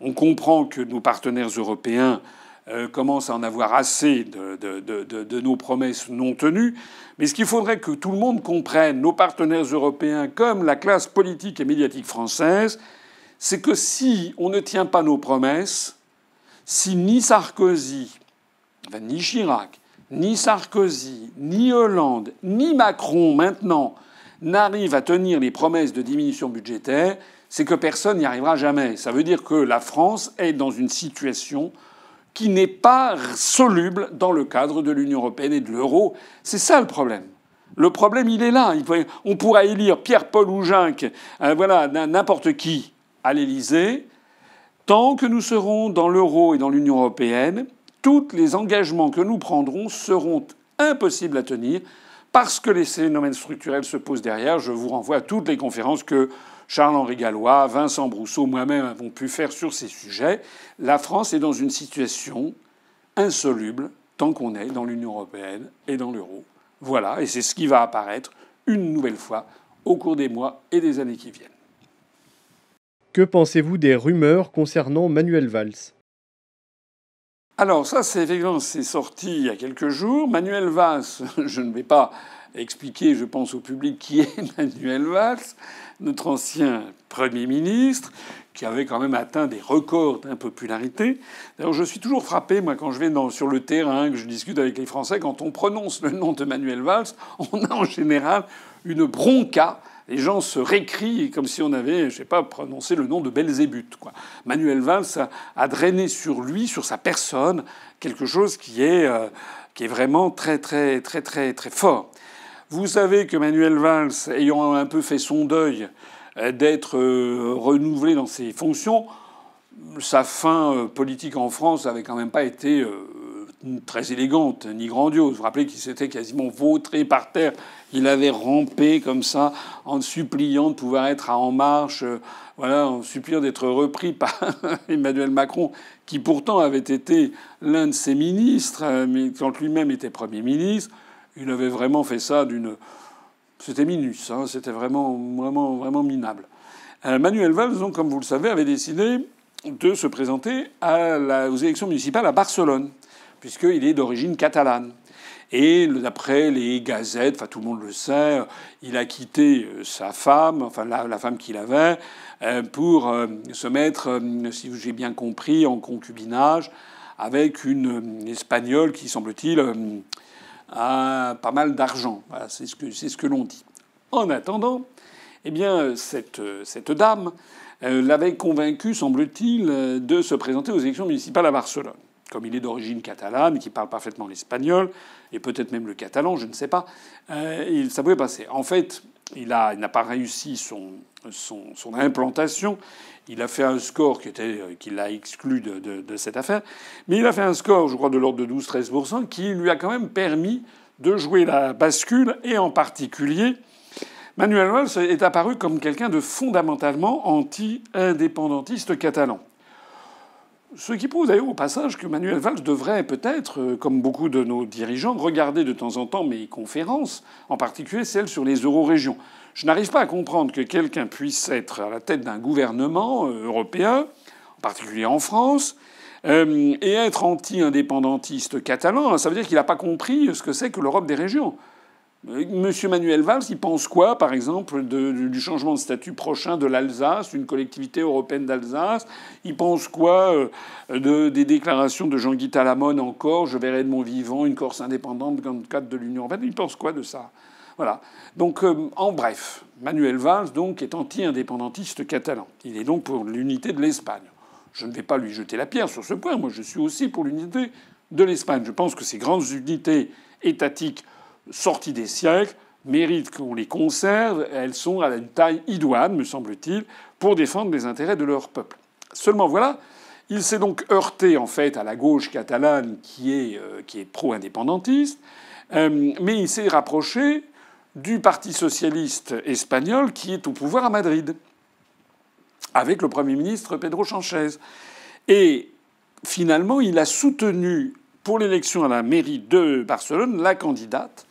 On comprend que nos partenaires européens euh, commencent à en avoir assez de, de, nos promesses non tenues. Mais ce qu'il faudrait que tout le monde comprenne, nos partenaires européens comme la classe politique et médiatique française, c'est que si on ne tient pas nos promesses, si ni Sarkozy, ni Chirac, ni Sarkozy, ni Hollande, ni Macron maintenant n'arrivent à tenir les promesses de diminution budgétaire, c'est que personne n'y arrivera jamais. Ça veut dire que la France est dans une situation qui n'est pas soluble dans le cadre de l'Union européenne et de l'euro. C'est ça le problème. Le problème, il est là. On pourra élire Pierre-Paul ou euh, voilà, n'importe qui à l'Élysée. Tant que nous serons dans l'euro et dans l'Union européenne, tous les engagements que nous prendrons seront impossibles à tenir parce que les phénomènes structurels se posent derrière. Je vous renvoie à toutes les conférences que Charles-Henri Gallois, Vincent Brousseau, moi-même avons pu faire sur ces sujets. La France est dans une situation insoluble tant qu'on est dans l'Union européenne et dans l'euro. Voilà, et c'est ce qui va apparaître une nouvelle fois au cours des mois et des années qui viennent. Que pensez-vous des rumeurs concernant Manuel Valls? Alors ça, c'est effectivement, c'est sorti il y a quelques jours. Manuel Valls, je ne vais pas expliquer, je pense au public, qui est Manuel Valls, notre ancien Premier ministre, qui avait quand même atteint des records d'impopularité. D'ailleurs, je suis toujours frappé, moi, quand je vais sur le terrain, que je discute avec les Français, quand on prononce le nom de Manuel Valls, on a en général une bronca les gens se récrient comme si on avait, je sais pas, prononcé le nom de Belzébuth. Manuel Valls a, drainé sur lui, sur sa personne, quelque chose qui est, euh, qui est vraiment très, très, très, très, très fort. Vous savez que Manuel Valls, ayant un peu fait son deuil euh, d'être euh, renouvelé dans ses fonctions, sa fin politique en France n'avait quand même pas été très élégante ni grandiose. Vous vous rappelez qu'il s'était quasiment vautré par terre. Il avait rampé comme ça en suppliant de pouvoir être En Marche, euh, voilà, en suppliant d'être repris par Emmanuel Macron, qui pourtant avait été l'un de ses ministres, euh, mais quand lui-même était Premier ministre, il avait vraiment fait ça d'une... C'était minus, hein, c'était vraiment, vraiment, vraiment minable. Euh, Manuel Valls, comme vous le savez, avait décidé de se présenter à la, aux élections municipales à Barcelone puisqu'il est d'origine catalane. Et d'après les gazettes, tout le monde le sait, il a quitté euh, sa femme, enfin la, femme qu'il avait, euh, pour euh, se mettre, si j'ai bien compris, en concubinage avec une espagnole qui, semble-t-il, a pas mal d'argent. C'est ce que, ce que l'on dit. En attendant, eh bien, cette, cette dame l'avait convaincu, semble-t-il, de se présenter aux élections municipales à Barcelone comme il est d'origine catalane, qui parle parfaitement l'espagnol, et peut-être même le catalan, je ne sais pas, euh, ça pouvait passer. En fait, il n'a pas réussi son, son, implantation. Il a fait un score qui, était, qui l'a exclu de, de, cette affaire. Mais il a fait un score, je crois, de l'ordre de 12-13%, qui lui a quand même permis de jouer la bascule, et en particulier, Manuel Valls est apparu comme quelqu'un de fondamentalement anti-indépendantiste catalan. Ce qui prouve d'ailleurs au passage que Manuel Valls devrait peut-être, euh, comme beaucoup de nos dirigeants, regarder de temps en temps mes conférences, en particulier celles sur les eurorégions. Je n'arrive pas à comprendre que quelqu'un puisse être à la tête d'un gouvernement euh, européen, en particulier en France, euh, et être anti-indépendantiste catalan. Ça veut dire qu'il n'a pas compris ce que c'est que l'Europe des régions. Monsieur Manuel Valls, il pense quoi, par exemple, du changement de statut prochain de l'Alsace, une collectivité européenne d'Alsace? Il pense quoi euh, des déclarations de Jean-Guy Talamone encore Je verrai de mon vivant une Corse indépendante dans le cadre de l'Union européenne. Il pense quoi de ça? Voilà. Donc, euh, en bref, Manuel Valls donc est anti-indépendantiste catalan. Il est donc pour l'unité de l'Espagne. Je ne vais pas lui jeter la pierre sur ce point. Moi, je suis aussi pour l'unité de l'Espagne. Je pense que ces grandes unités étatiques sorties des siècles, méritent qu'on les conserve. Elles sont à une taille idoine, me semble-t-il, pour défendre les intérêts de leur peuple. Seulement voilà, il s'est donc heurté en fait à la gauche catalane qui est, euh, est pro-indépendantiste, euh, mais il s'est rapproché du Parti socialiste espagnol qui est au pouvoir à Madrid. avec le Premier ministre Pedro Sanchez. Et finalement, il a soutenu pour l'élection à la mairie de Barcelone la candidate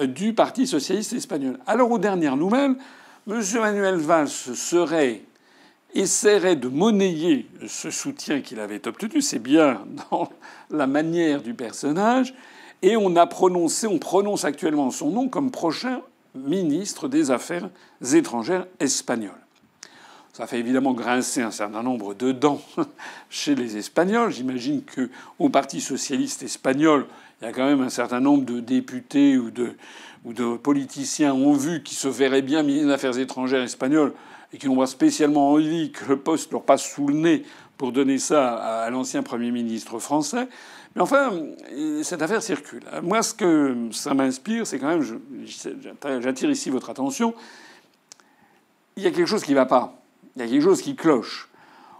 du Parti socialiste espagnol. Alors aux dernières nouvelles, M. Manuel Valls serait essaierait de monnayer ce soutien qu'il avait obtenu, c'est bien dans la manière du personnage, et on a prononcé, on prononce actuellement son nom comme prochain ministre des Affaires étrangères espagnol. Ça fait évidemment grincer un certain nombre de dents chez les Espagnols. J'imagine qu'au Parti socialiste espagnol, il y a quand même un certain nombre de députés ou de, politiciens ont vu qui se verraient bien ministre des Affaires étrangères espagnol et qui n'ont pas spécialement envie que le poste leur passe sous le nez pour donner ça à l'ancien Premier ministre français. Mais enfin, cette affaire circule. Moi, ce que ça m'inspire, c'est quand même, j'attire ici votre attention, il y a quelque chose qui ne va pas. Il y a quelque chose qui cloche.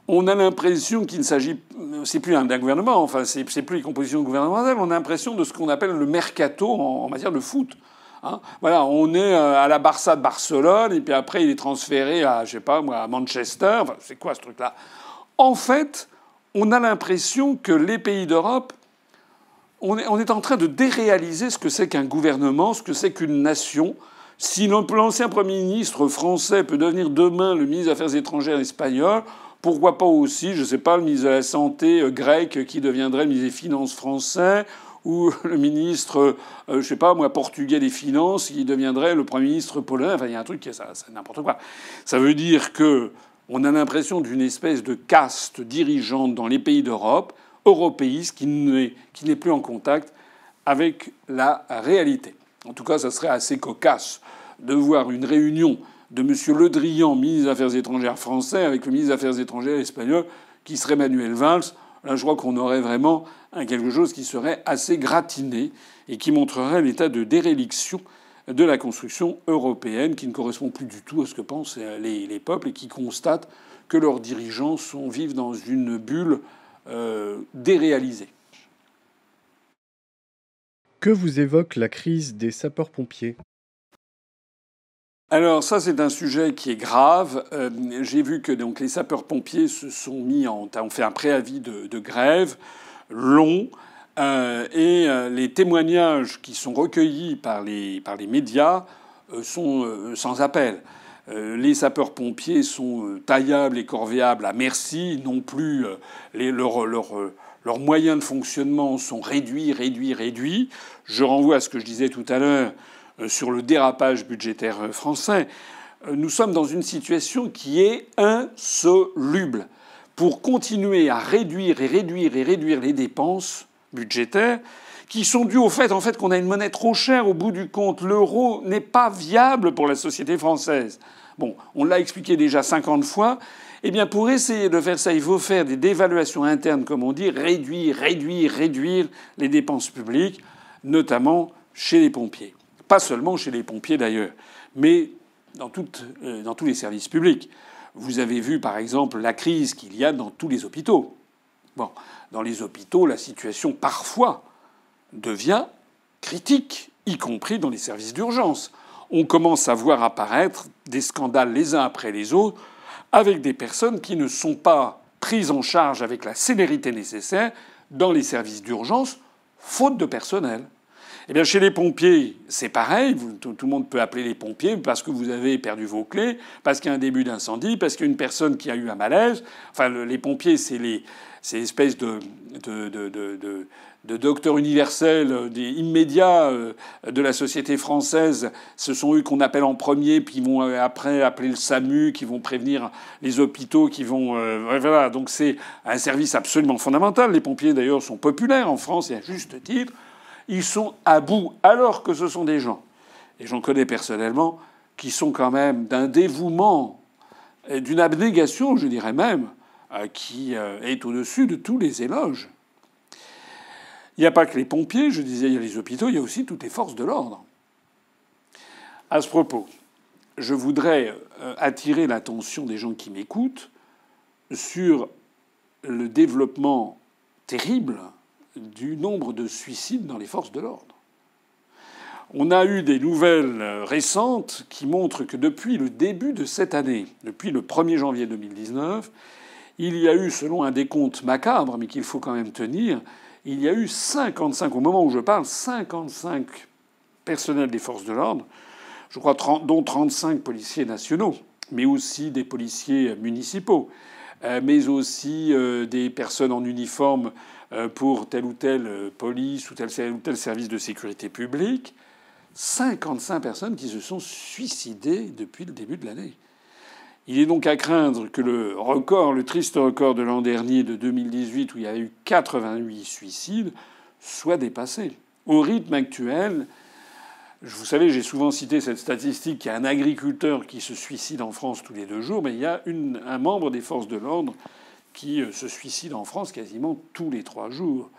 On a l'impression qu'il ne s'agit, c'est plus d'un gouvernement, enfin, c'est plus les compositions gouvernementales, on a l'impression de ce qu'on appelle le mercato en, matière de foot. Hein. voilà, on est euh, à la Barça de Barcelone, et puis après il est transféré à, je sais pas moi, à Manchester. Enfin, c'est quoi ce truc-là? En fait, on a l'impression que les pays d'Europe, on est en train de déréaliser ce que c'est qu'un gouvernement, ce que c'est qu'une nation. Si l'ancien Premier ministre français peut devenir demain le ministre des Affaires étrangères espagnol, pourquoi pas aussi, je ne sais pas, le ministre de la Santé euh, grec qui deviendrait le ministre des Finances français ou le ministre, euh, je sais pas moi, portugais des Finances qui deviendrait le Premier ministre polonais. Enfin, il y a un truc qui est ça, c'est n'importe quoi. Ça veut dire que on a l'impression d'une espèce de caste dirigeante dans les pays d'Europe, européiste, qui n'est plus en contact avec la réalité. En tout cas, ça serait assez cocasse de voir une réunion de M. Le Drian, ministre des Affaires étrangères français, avec le ministre des Affaires étrangères espagnol, qui serait Manuel Valls. Là, je crois qu'on aurait vraiment quelque chose qui serait assez gratiné et qui montrerait l'état de déréliction de la construction européenne, qui ne correspond plus du tout à ce que pensent les, peuples et qui constatent que leurs dirigeants vivent dans une bulle euh, déréalisée. Que vous évoque la crise des sapeurs-pompiers? Alors ça c'est un sujet qui est grave. Euh, j'ai vu que donc les sapeurs-pompiers se sont mis en ont fait un préavis de, grève long euh, et euh, les témoignages qui sont recueillis par les par les médias sont sans appel. les sapeurs-pompiers sont taillables et corvéables à merci, non plus les, leurs leurs moyens de fonctionnement sont réduits, réduits, réduits. Je renvoie à ce que je disais tout à l'heure sur le dérapage budgétaire euh, français, euh, nous sommes dans une situation qui est insoluble. Pour continuer à réduire et réduire et réduire les dépenses budgétaires, qui sont dues au fait, en fait qu'on a une monnaie trop chère au bout du compte. L'euro n'est pas viable pour la société française. Bon, on l'a expliqué déjà 50 fois. Eh bien, pour essayer de faire ça, il faut faire des dévaluations internes, comme on dit, réduire, réduire, réduire les dépenses publiques, notamment chez les pompiers. Pas seulement chez les pompiers d'ailleurs, mais dans, euh, dans tous les services publics. Vous avez vu par exemple la crise qu'il y a dans tous les hôpitaux. Dans les hôpitaux, la situation parfois devient critique, y compris dans les services d'urgence. On commence à voir apparaître des scandales les uns après les autres avec des personnes qui ne sont pas prises en charge avec la célérité nécessaire dans les services d'urgence, faute de personnel. Eh bien, chez les pompiers, c'est pareil. tout, le monde peut appeler les pompiers parce que vous avez perdu vos clés, parce qu'il y a un début d'incendie, parce qu'il y a une personne qui a eu un malaise. Enfin, les pompiers, c'est les, c'est de, de, de, de, de docteurs universels euh, immédiats euh, de la société française. Ce sont eux qu'on appelle en premier, puis ils vont euh, après appeler le SAMU, qui vont prévenir les hôpitaux, qui vont... voilà, donc c'est un service absolument fondamental. Les pompiers, d'ailleurs, sont populaires en France, et à juste titre ils sont à bout, alors que ce sont des gens, et j'en connais personnellement, qui sont quand même d'un dévouement d'une abnégation, je dirais même, euh, qui euh, est au-dessus de tous les éloges. Il n'y a pas que les pompiers, je disais, il y a les hôpitaux, il y a aussi toutes les forces de l'ordre. À ce propos, je voudrais euh, attirer l'attention des gens qui m'écoutent sur le développement terrible du nombre de suicides dans les forces de l'ordre. On a eu des nouvelles euh, récentes qui montrent que depuis le début de cette année, depuis le 1er janvier 2019, il y a eu, selon un décompte macabre, mais qu'il faut quand même tenir, il y a eu 55, au moment où je parle, 55 personnels des forces de l'ordre, je crois dont 35 policiers nationaux, mais aussi des policiers municipaux, euh, mais aussi euh, des personnes en uniforme pour telle ou telle police ou tel ou tel service de sécurité publique, 55 personnes qui se sont suicidées depuis le début de l'année. Il est donc à craindre que le record, le triste record de l'an dernier, de 2018, où il y a eu 88 suicides, soit dépassé. Au rythme actuel, vous savez, j'ai souvent cité cette statistique qu'il y a un agriculteur qui se suicide en France tous les deux jours, mais il y a un membre des forces de l'ordre qui euh, se suicide en France quasiment tous les trois jours.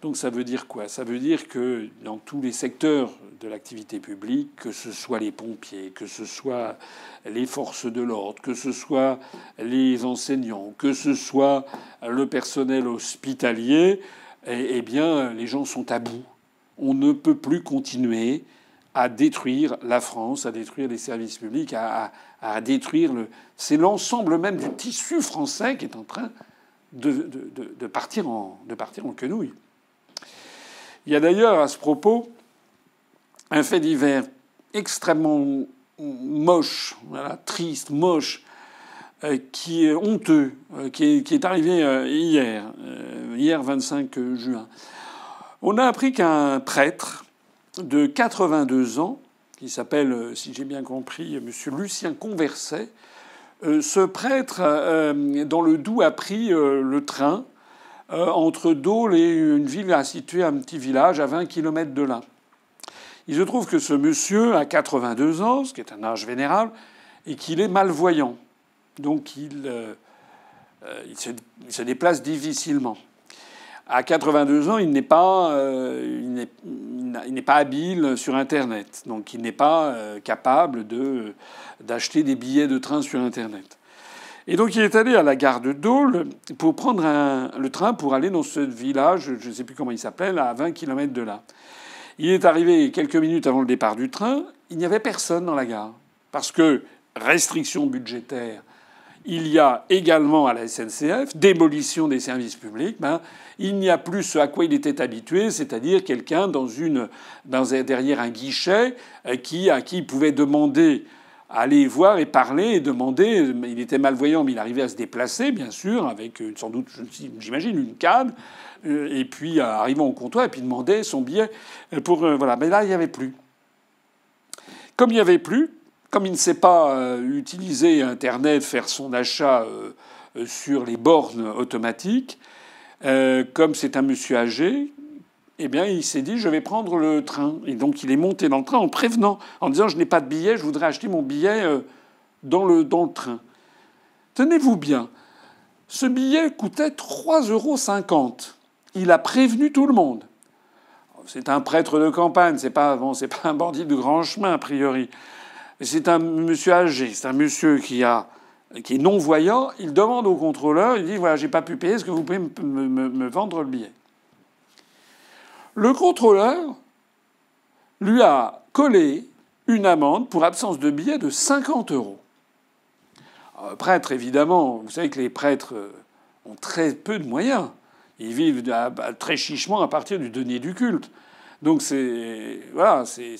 Donc ça veut dire quoi? Ça veut dire que dans tous les secteurs de l'activité publique, que ce soit les pompiers, que ce soit les forces de l'ordre, que ce soit les enseignants, que ce soit le personnel hospitalier, eh, eh bien les gens sont à bout. On ne peut plus continuer à détruire la France, à détruire les services publics, à, détruire le. C'est l'ensemble même du tissu français qui est en train de, de, partir, en, de partir en quenouille. Il y a d'ailleurs à ce propos un fait divers extrêmement moche, triste, moche, euh, qui est honteux, euh, qui, est, arrivé euh, hier, hier 25 juin. On a appris qu'un prêtre de 82 ans, qui s'appelle, si j'ai bien compris, M. Lucien Converset, ce prêtre, dans le Doubs, a pris le train euh, entre Dole et une ville située à un petit village à 20 km de là. Il se trouve que ce monsieur a 82 ans, ce qui est un âge vénérable, et qu'il est malvoyant. Donc euh, euh, il, se, déplace difficilement. À 82 ans, il n'est pas, il n'est pas habile sur Internet. Donc il n'est pas capable d'acheter des billets de train sur Internet. Et donc il est allé à la gare de Dole pour prendre le train pour aller dans ce village, je ne sais plus comment il s'appelle, à 20 km de là. Il est arrivé quelques minutes avant le départ du train, il n'y avait personne dans la gare. Parce que restriction budgétaire, il y a également à la SNCF démolition des services publics. Ben, il n'y a plus ce à quoi il était habitué, c'est-à-dire quelqu'un derrière un guichet euh, qui, à qui il pouvait demander aller voir et parler demander. Il était malvoyant, mais il arrivait à se déplacer, bien sûr, avec euh, sans doute, j'imagine, une canne. Euh, et puis, arrivant au comptoir, et puis demander son billet pour. Voilà. Mais là, il n'y avait plus. Comme il n'y avait plus, comme il ne sait pas utiliser Internet, faire son achat sur les bornes automatiques, comme c'est un monsieur âgé, eh bien, il s'est dit, je vais prendre le train. Et donc, il est monté dans le train en prévenant, en disant, je n'ai pas de billet, je voudrais acheter mon billet euh, dans le, dans train. Tenez-vous bien, ce billet coûtait 3,50 euros. Il a prévenu tout le monde. C'est un prêtre de campagne, c'est pas bon, c'est pas un bandit de grand chemin a priori. C'est un monsieur âgé, c'est un monsieur qui a qui est non voyant. Il demande au contrôleur, il dit voilà, j'ai pas pu payer, est-ce que vous pouvez me vendre le billet? Le contrôleur lui a collé une amende pour absence de billet de 50 euros. Euh, prêtre, évidemment, vous savez que les prêtres euh, ont très peu de moyens. Ils vivent très chichement à partir du denier du culte. Donc c'est voilà, c'est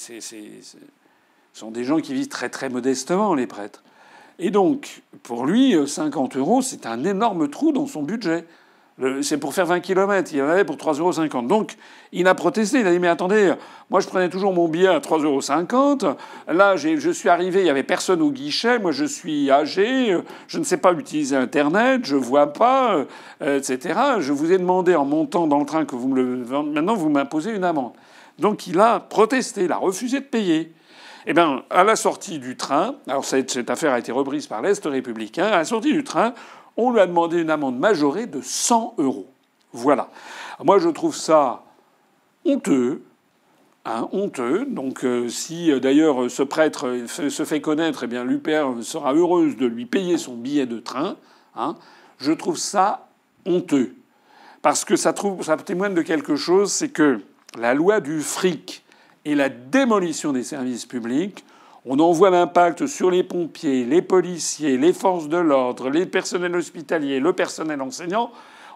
ce sont des gens qui vivent très très modestement les prêtres. Et donc pour lui, 50 euh, euros, c'est un énorme trou dans son budget. C'est pour faire 20 km. Il en avait pour 3,50 euros. Donc, il a protesté. Il a dit Mais attendez, moi, je prenais toujours mon billet à 3,50 euros. Là, je suis arrivé, il n'y avait personne au guichet. Moi, je suis âgé. Je ne sais pas utiliser Internet. Je vois pas, euh, etc. Je vous ai demandé en montant dans le train que vous me le. Maintenant, vous m'imposez une amende. Donc, il a protesté. Il a refusé de payer. Eh bien, à la sortie du train, alors cette, affaire a été reprise par l'Est républicain, à la sortie du train, on lui a demandé une amende majorée de 100 euros. Voilà. Moi, je trouve ça honteux. Hein, honteux. Donc, euh, si euh, d'ailleurs ce prêtre se fait connaître, eh bien, l'UPR sera heureuse de lui payer son billet de train. Hein, je trouve ça honteux. Parce que ça témoigne de quelque chose, c'est que la loi du fric et la démolition des services publics. On en voit l'impact sur les pompiers, les policiers, les forces de l'ordre, les personnels hospitaliers, le personnel enseignant.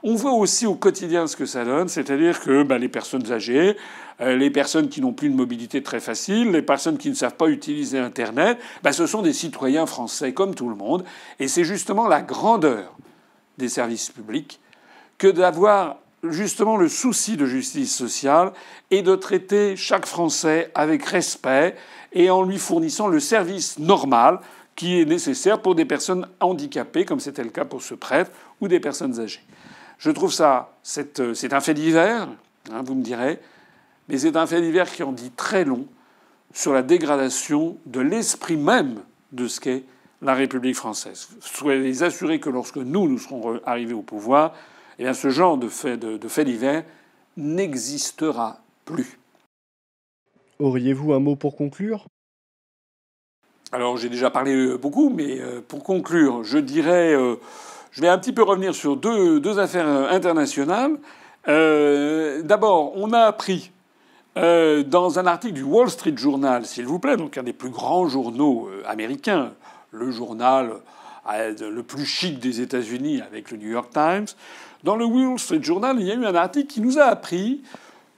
On voit aussi au quotidien ce que ça donne, c'est-à-dire que bah, les personnes âgées, euh, les personnes qui n'ont plus une mobilité très facile, les personnes qui ne savent pas utiliser Internet, bah, ce sont des citoyens français comme tout le monde. Et c'est justement la grandeur des services publics que d'avoir justement le souci de justice sociale et de traiter chaque Français avec respect et en lui fournissant le service normal qui est nécessaire pour des personnes handicapées, comme c'était le cas pour ce prêtre, ou des personnes âgées. Je trouve ça, c'est un fait divers, hein, vous me direz, mais c'est un fait divers qui en dit très long sur la dégradation de l'esprit même de ce qu'est la République française. Soyez assurés que lorsque nous, nous serons arrivés au pouvoir, eh bien, ce genre de fait, de, fait divers n'existera plus. Auriez-vous un mot pour conclure? Alors, j'ai déjà parlé beaucoup, mais euh, pour conclure, je dirais, euh, je vais un petit peu revenir sur deux, deux affaires internationales. Euh, d'abord, on a appris dans un article du Wall Street Journal, s'il vous plaît, donc un des plus grands journaux américains, le journal le plus chic des États-Unis avec le New York Times, dans le Wall Street Journal, il y a eu un article qui nous a appris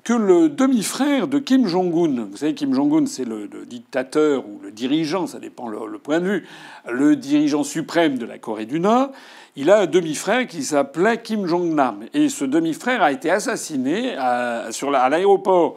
que le demi-frère de Kim Jong-un, vous savez, Kim Jong-un, c'est le, dictateur ou le dirigeant, ça dépend le, point de vue, le dirigeant suprême de la Corée du Nord, il a un demi-frère qui s'appelait Kim Jong-nam. Et ce demi-frère a été assassiné à, sur l'aéroport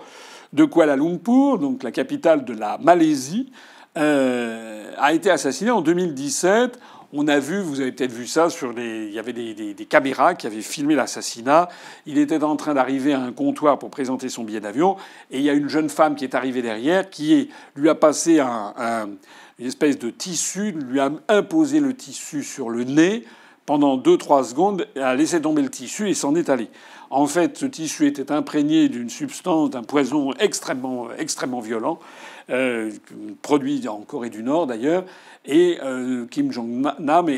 de Kuala Lumpur, donc la capitale de la Malaisie, euh, a été assassiné en 2017 on a vu, vous avez peut-être vu ça, sur les, il y avait des, caméras qui avaient filmé l'assassinat. Il était en train d'arriver à un comptoir pour présenter son billet d'avion, et il y a une jeune femme qui est arrivée derrière, qui lui a passé une espèce de tissu, lui a imposé le tissu sur le nez pendant 2-3 secondes, a laissé tomber le tissu et s'en est allé. En fait, ce tissu était imprégné d'une substance, d'un poison extrêmement, extrêmement violent, euh, produit en Corée du Nord d'ailleurs, et euh, Kim Jong-nam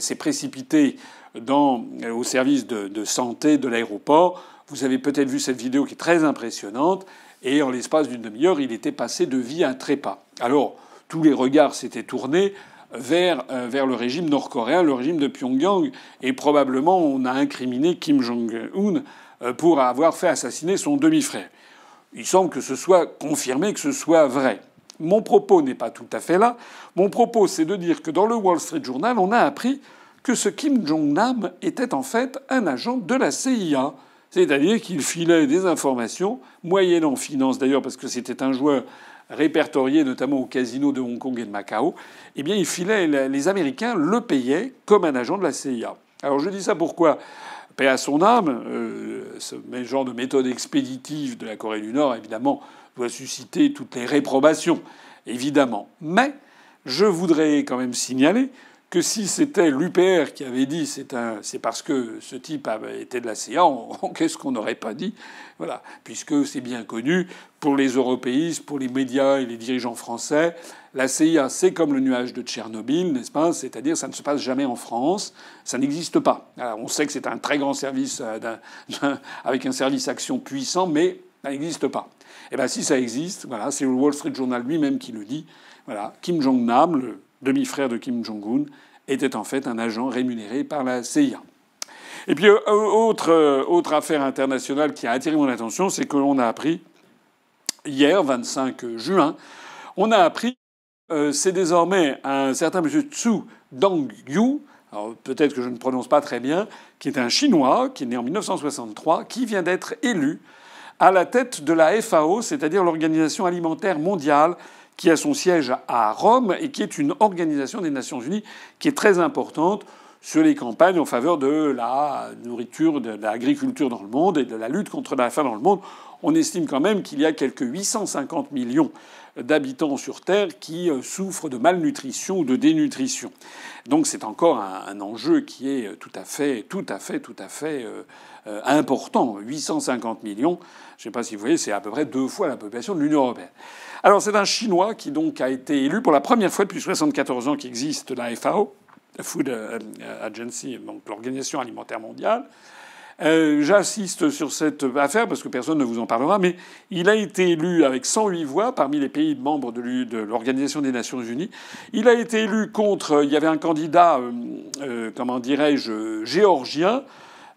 s'est précipité dans, euh, au service de, santé de l'aéroport. Vous avez peut-être vu cette vidéo qui est très impressionnante. Et en l'espace d'une demi-heure, il était passé de vie à trépas. Alors, tous les regards s'étaient tournés vers, euh, vers le régime nord-coréen, le régime de Pyongyang. Et probablement, on a incriminé Kim Jong-un pour avoir fait assassiner son demi-frère. Il semble que ce soit confirmé, que ce soit vrai. Mon propos n'est pas tout à fait là. Mon propos, c'est de dire que dans le Wall Street Journal, on a appris que ce Kim Jong-nam était en fait un agent de la CIA. C'est-à-dire qu'il filait des informations, moyennant finance d'ailleurs, parce que c'était un joueur répertorié notamment au casino de Hong Kong et de Macao, eh bien il filait, les Américains le payaient comme un agent de la CIA. Alors je dis ça pourquoi? Paix à son âme, euh, ce genre de méthode expéditive de la Corée du Nord, évidemment, doit susciter toutes les réprobations, évidemment. Mais je voudrais quand même signaler que si c'était l'UPR qui avait dit c'est un, c'est parce que ce type été de la CIA, qu'est-ce qu'on n'aurait pas dit? Voilà, puisque c'est bien connu pour les européistes, pour les médias et les dirigeants français, la CIA c'est comme le nuage de Tchernobyl, n'est-ce pas? C'est-à-dire ça ne se passe jamais en France, ça n'existe pas. Alors, on sait que c'est un très grand service euh, avec un service action puissant, mais ça n'existe pas. Eh bien, si ça existe, voilà, c'est le Wall Street Journal lui-même qui le dit. Voilà, Kim Jong-nam, le demi-frère de Kim Jong-un, était en fait un agent rémunéré par la CIA. Et puis, euh, autre, euh, autre affaire internationale qui a attiré mon attention, c'est que l'on a appris, hier, 25 juin, on a appris, euh, c'est désormais un certain M. Tsu Dong-yu, peut-être que je ne prononce pas très bien, qui est un Chinois, qui est né en 1963, qui vient d'être élu à la tête de la FAO, c'est-à-dire l'Organisation alimentaire mondiale, qui a son siège à Rome et qui est une organisation des Nations Unies qui est très importante sur les campagnes en faveur de la nourriture, de l'agriculture dans le monde et de la lutte contre la faim dans le monde. On estime quand même qu'il y a quelques 850 millions d'habitants sur Terre qui euh, souffrent de malnutrition ou de dénutrition. Donc c'est encore un, enjeu qui est tout à fait, tout à fait, tout à fait euh, euh, important. 850 millions, je ne sais pas si vous voyez, c'est à peu près deux fois la population de l'Union européenne. Alors c'est un Chinois qui donc a été élu pour la première fois depuis 74 ans qu'existe la FAO, la Food Agency, donc l'Organisation alimentaire mondiale. Euh, J'assiste sur cette affaire parce que personne ne vous en parlera, mais il a été élu avec 108 voix parmi les pays membres de l'Organisation des Nations Unies. Il a été élu contre. Il y avait un candidat, euh, euh, comment dirais-je, géorgien.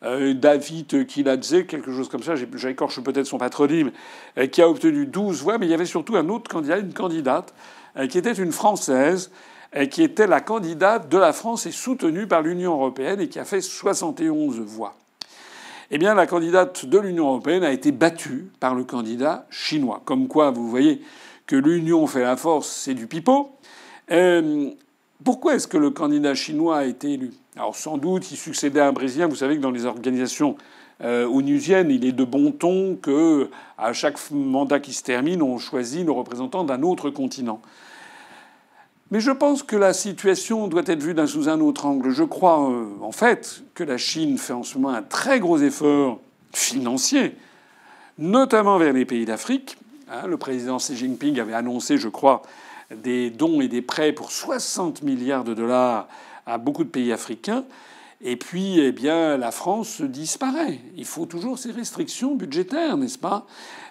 David Kiladze, quelque chose comme ça, j'écorche peut-être son patronyme, qui a obtenu 12 voix, mais il y avait surtout un autre candidat, une candidate, qui était une Française, qui était la candidate de la France et soutenue par l'Union européenne et qui a fait 71 voix eh bien, la candidate de l'Union européenne a été battue par le candidat chinois. Comme quoi, vous voyez que l'Union fait la force, c'est du pipeau. Euh, pourquoi est-ce que le candidat chinois a été élu? Alors, sans doute, il succédait à un Brésilien. Vous savez que dans les organisations euh, onusiennes, il est de bon ton que, à chaque mandat qui se termine, on choisit le représentant d'un autre continent. Mais je pense que la situation doit être vue d'un sous un autre angle. Je crois euh, en fait que la Chine fait en ce moment un très gros effort financier, notamment vers les pays d'Afrique. Hein, le président Xi Jinping avait annoncé, je crois, des dons et des prêts pour 60 milliards de dollars à beaucoup de pays africains. Et puis, eh bien, la France disparaît. Il faut toujours ces restrictions budgétaires, n'est-ce pas?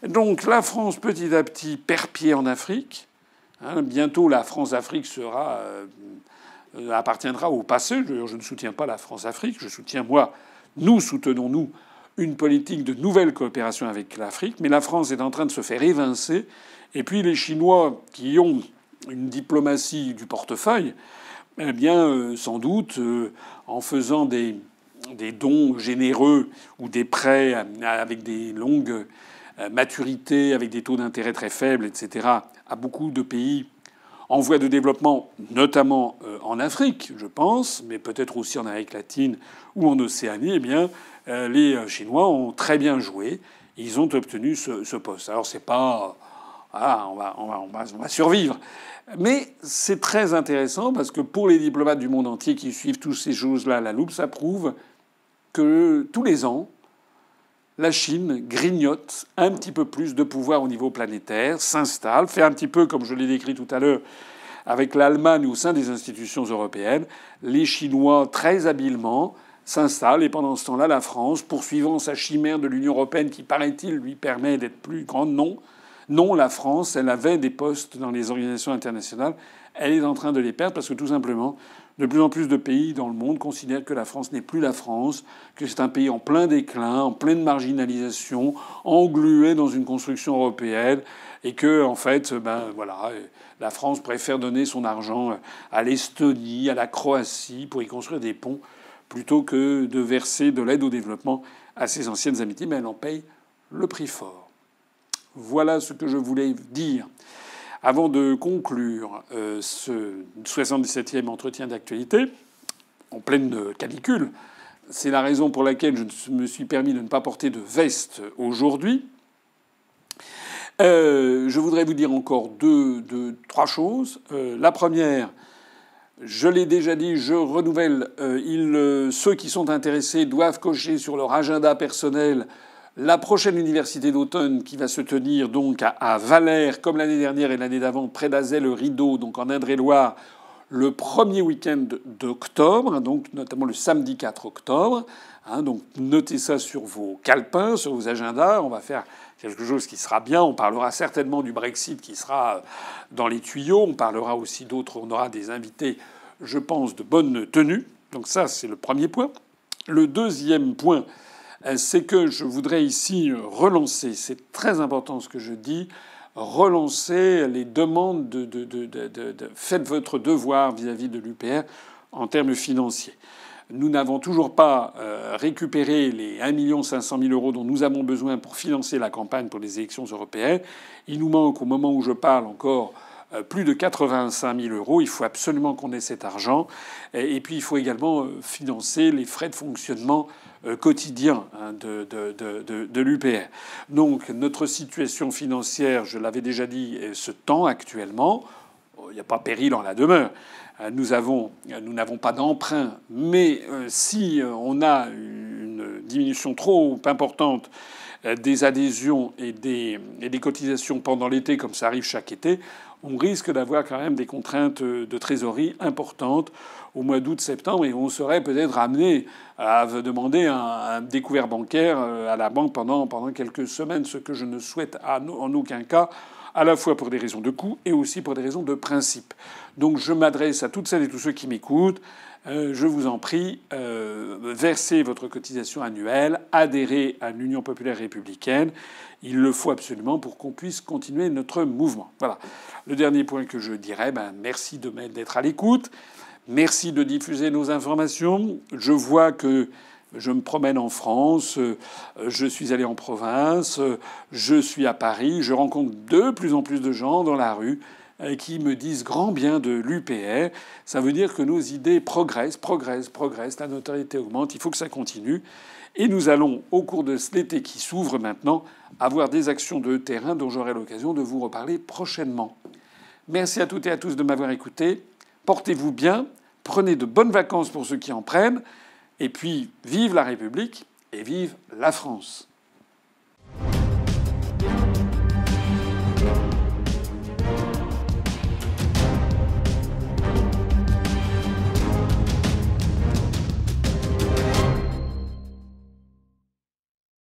Donc, la France, petit à petit, perd pied en Afrique. Hein, bientôt, la France-Afrique sera euh, appartiendra au passé. Je, je ne soutiens pas la France-Afrique. Je soutiens moi. Nous soutenons nous une politique de nouvelle coopération avec l'Afrique, mais la France est en train de se faire évincer. Et puis les Chinois qui ont une diplomatie du portefeuille, eh bien, euh, sans doute, euh, en faisant des, des, dons généreux ou des prêts avec des longues maturités, avec des taux d'intérêt très faibles, etc., à beaucoup de pays en voie de développement, notamment euh, en Afrique, je pense, mais peut-être aussi en Amérique latine ou en Océanie, eh bien, euh, les euh, Chinois ont très bien joué. Ils ont obtenu ce, poste. Alors c'est pas, ah, on va, survivre. Mais c'est très intéressant parce que pour les diplomates du monde entier qui suivent toutes ces choses-là la loupe, ça prouve que tous les ans, la Chine grignote un petit peu plus de pouvoir au niveau planétaire, s'installe, fait un petit peu comme je l'ai décrit tout à l'heure avec l'Allemagne au sein des institutions européennes. Les Chinois, très habilement, s'installent et pendant ce temps-là, la France, poursuivant sa chimère de l'Union européenne qui, paraît-il, lui permet d'être plus grande, non. Non, la France, elle avait des postes dans les organisations internationales. Elle est en train de les perdre parce que tout simplement, de plus en plus de pays dans le monde considèrent que la France n'est plus la France, que c'est un pays en plein déclin, en pleine marginalisation, englué dans une construction européenne, et que en fait, ben voilà, la France préfère donner son argent à l'Estonie, à la Croatie pour y construire des ponts, plutôt que de verser de l'aide au développement à ses anciennes amitiés, mais elle en paye le prix fort. Voilà ce que je voulais dire. Avant de conclure euh, ce 77e entretien d'actualité, en pleine canicule, c'est la raison pour laquelle je me suis permis de ne pas porter de veste aujourd'hui. Euh, je voudrais vous dire encore deux, trois choses. Euh, la première, je l'ai déjà dit, je renouvelle, ceux qui sont intéressés doivent cocher sur leur agenda personnel la prochaine université d'automne qui va se tenir donc à, Valère, comme l'année dernière et l'année d'avant, près d'Azel, Rideau, donc en Indre-et-Loire, le premier week-end d'octobre, donc notamment le samedi 4 octobre. Hein, donc notez ça sur vos calepins, sur vos agendas. On va faire quelque chose qui sera bien. On parlera certainement du Brexit qui sera dans les tuyaux. On parlera aussi d'autres. On aura des invités, je pense, de bonne tenue. Donc ça, c'est le premier point. Le deuxième point, euh, c'est que je voudrais ici relancer, c'est très important ce que je dis, relancer les demandes de, faites votre devoir vis-à-vis de l'UPR en termes financiers. Nous n'avons toujours pas euh, récupéré les 1 500 000 euros dont nous avons besoin pour financer la campagne pour les élections européennes. Il nous manque au moment où je parle encore euh, plus de 85 000 euros. Il faut absolument qu'on ait cet argent. Et puis il faut également financer les frais de fonctionnement euh, quotidien hein, de, de, de, l'UPR. Donc notre situation financière, je l'avais déjà dit, se tend actuellement. Il n'y a pas péril en la demeure. Euh, nous nous n'avons pas d'emprunt, mais euh, si on a une diminution trop importante des adhésions et des, et des cotisations pendant l'été, comme ça arrive chaque été, on risque d'avoir quand même des contraintes de trésorerie importantes au mois d'août-septembre et on serait peut-être amené à demander un, découvert bancaire euh, à la banque pendant, pendant quelques semaines, ce que je ne souhaite en aucun cas, à la fois pour des raisons de coût et aussi pour des raisons de principe. Donc je m'adresse à toutes celles et tous ceux qui m'écoutent. Euh, je vous en prie, euh, versez votre cotisation annuelle, adhérez à l'Union populaire républicaine. Il le faut absolument pour qu'on puisse continuer notre mouvement. Voilà. Le dernier point que je dirais, ben, merci de d'être à l'écoute. Merci de diffuser nos informations. Je vois que je me promène en France, je suis allé en province, je suis à Paris, je rencontre de plus en plus de gens dans la rue qui me disent grand bien de l'UPR. Ça veut dire que nos idées progressent, progressent, progressent, la notoriété augmente, il faut que ça continue. Et nous allons, au cours de l'été qui s'ouvre maintenant, avoir des actions de terrain dont j'aurai l'occasion de vous reparler prochainement. Merci à toutes et à tous de m'avoir écouté. Portez-vous bien, prenez de bonnes vacances pour ceux qui en prennent, et puis vive la République et vive la France.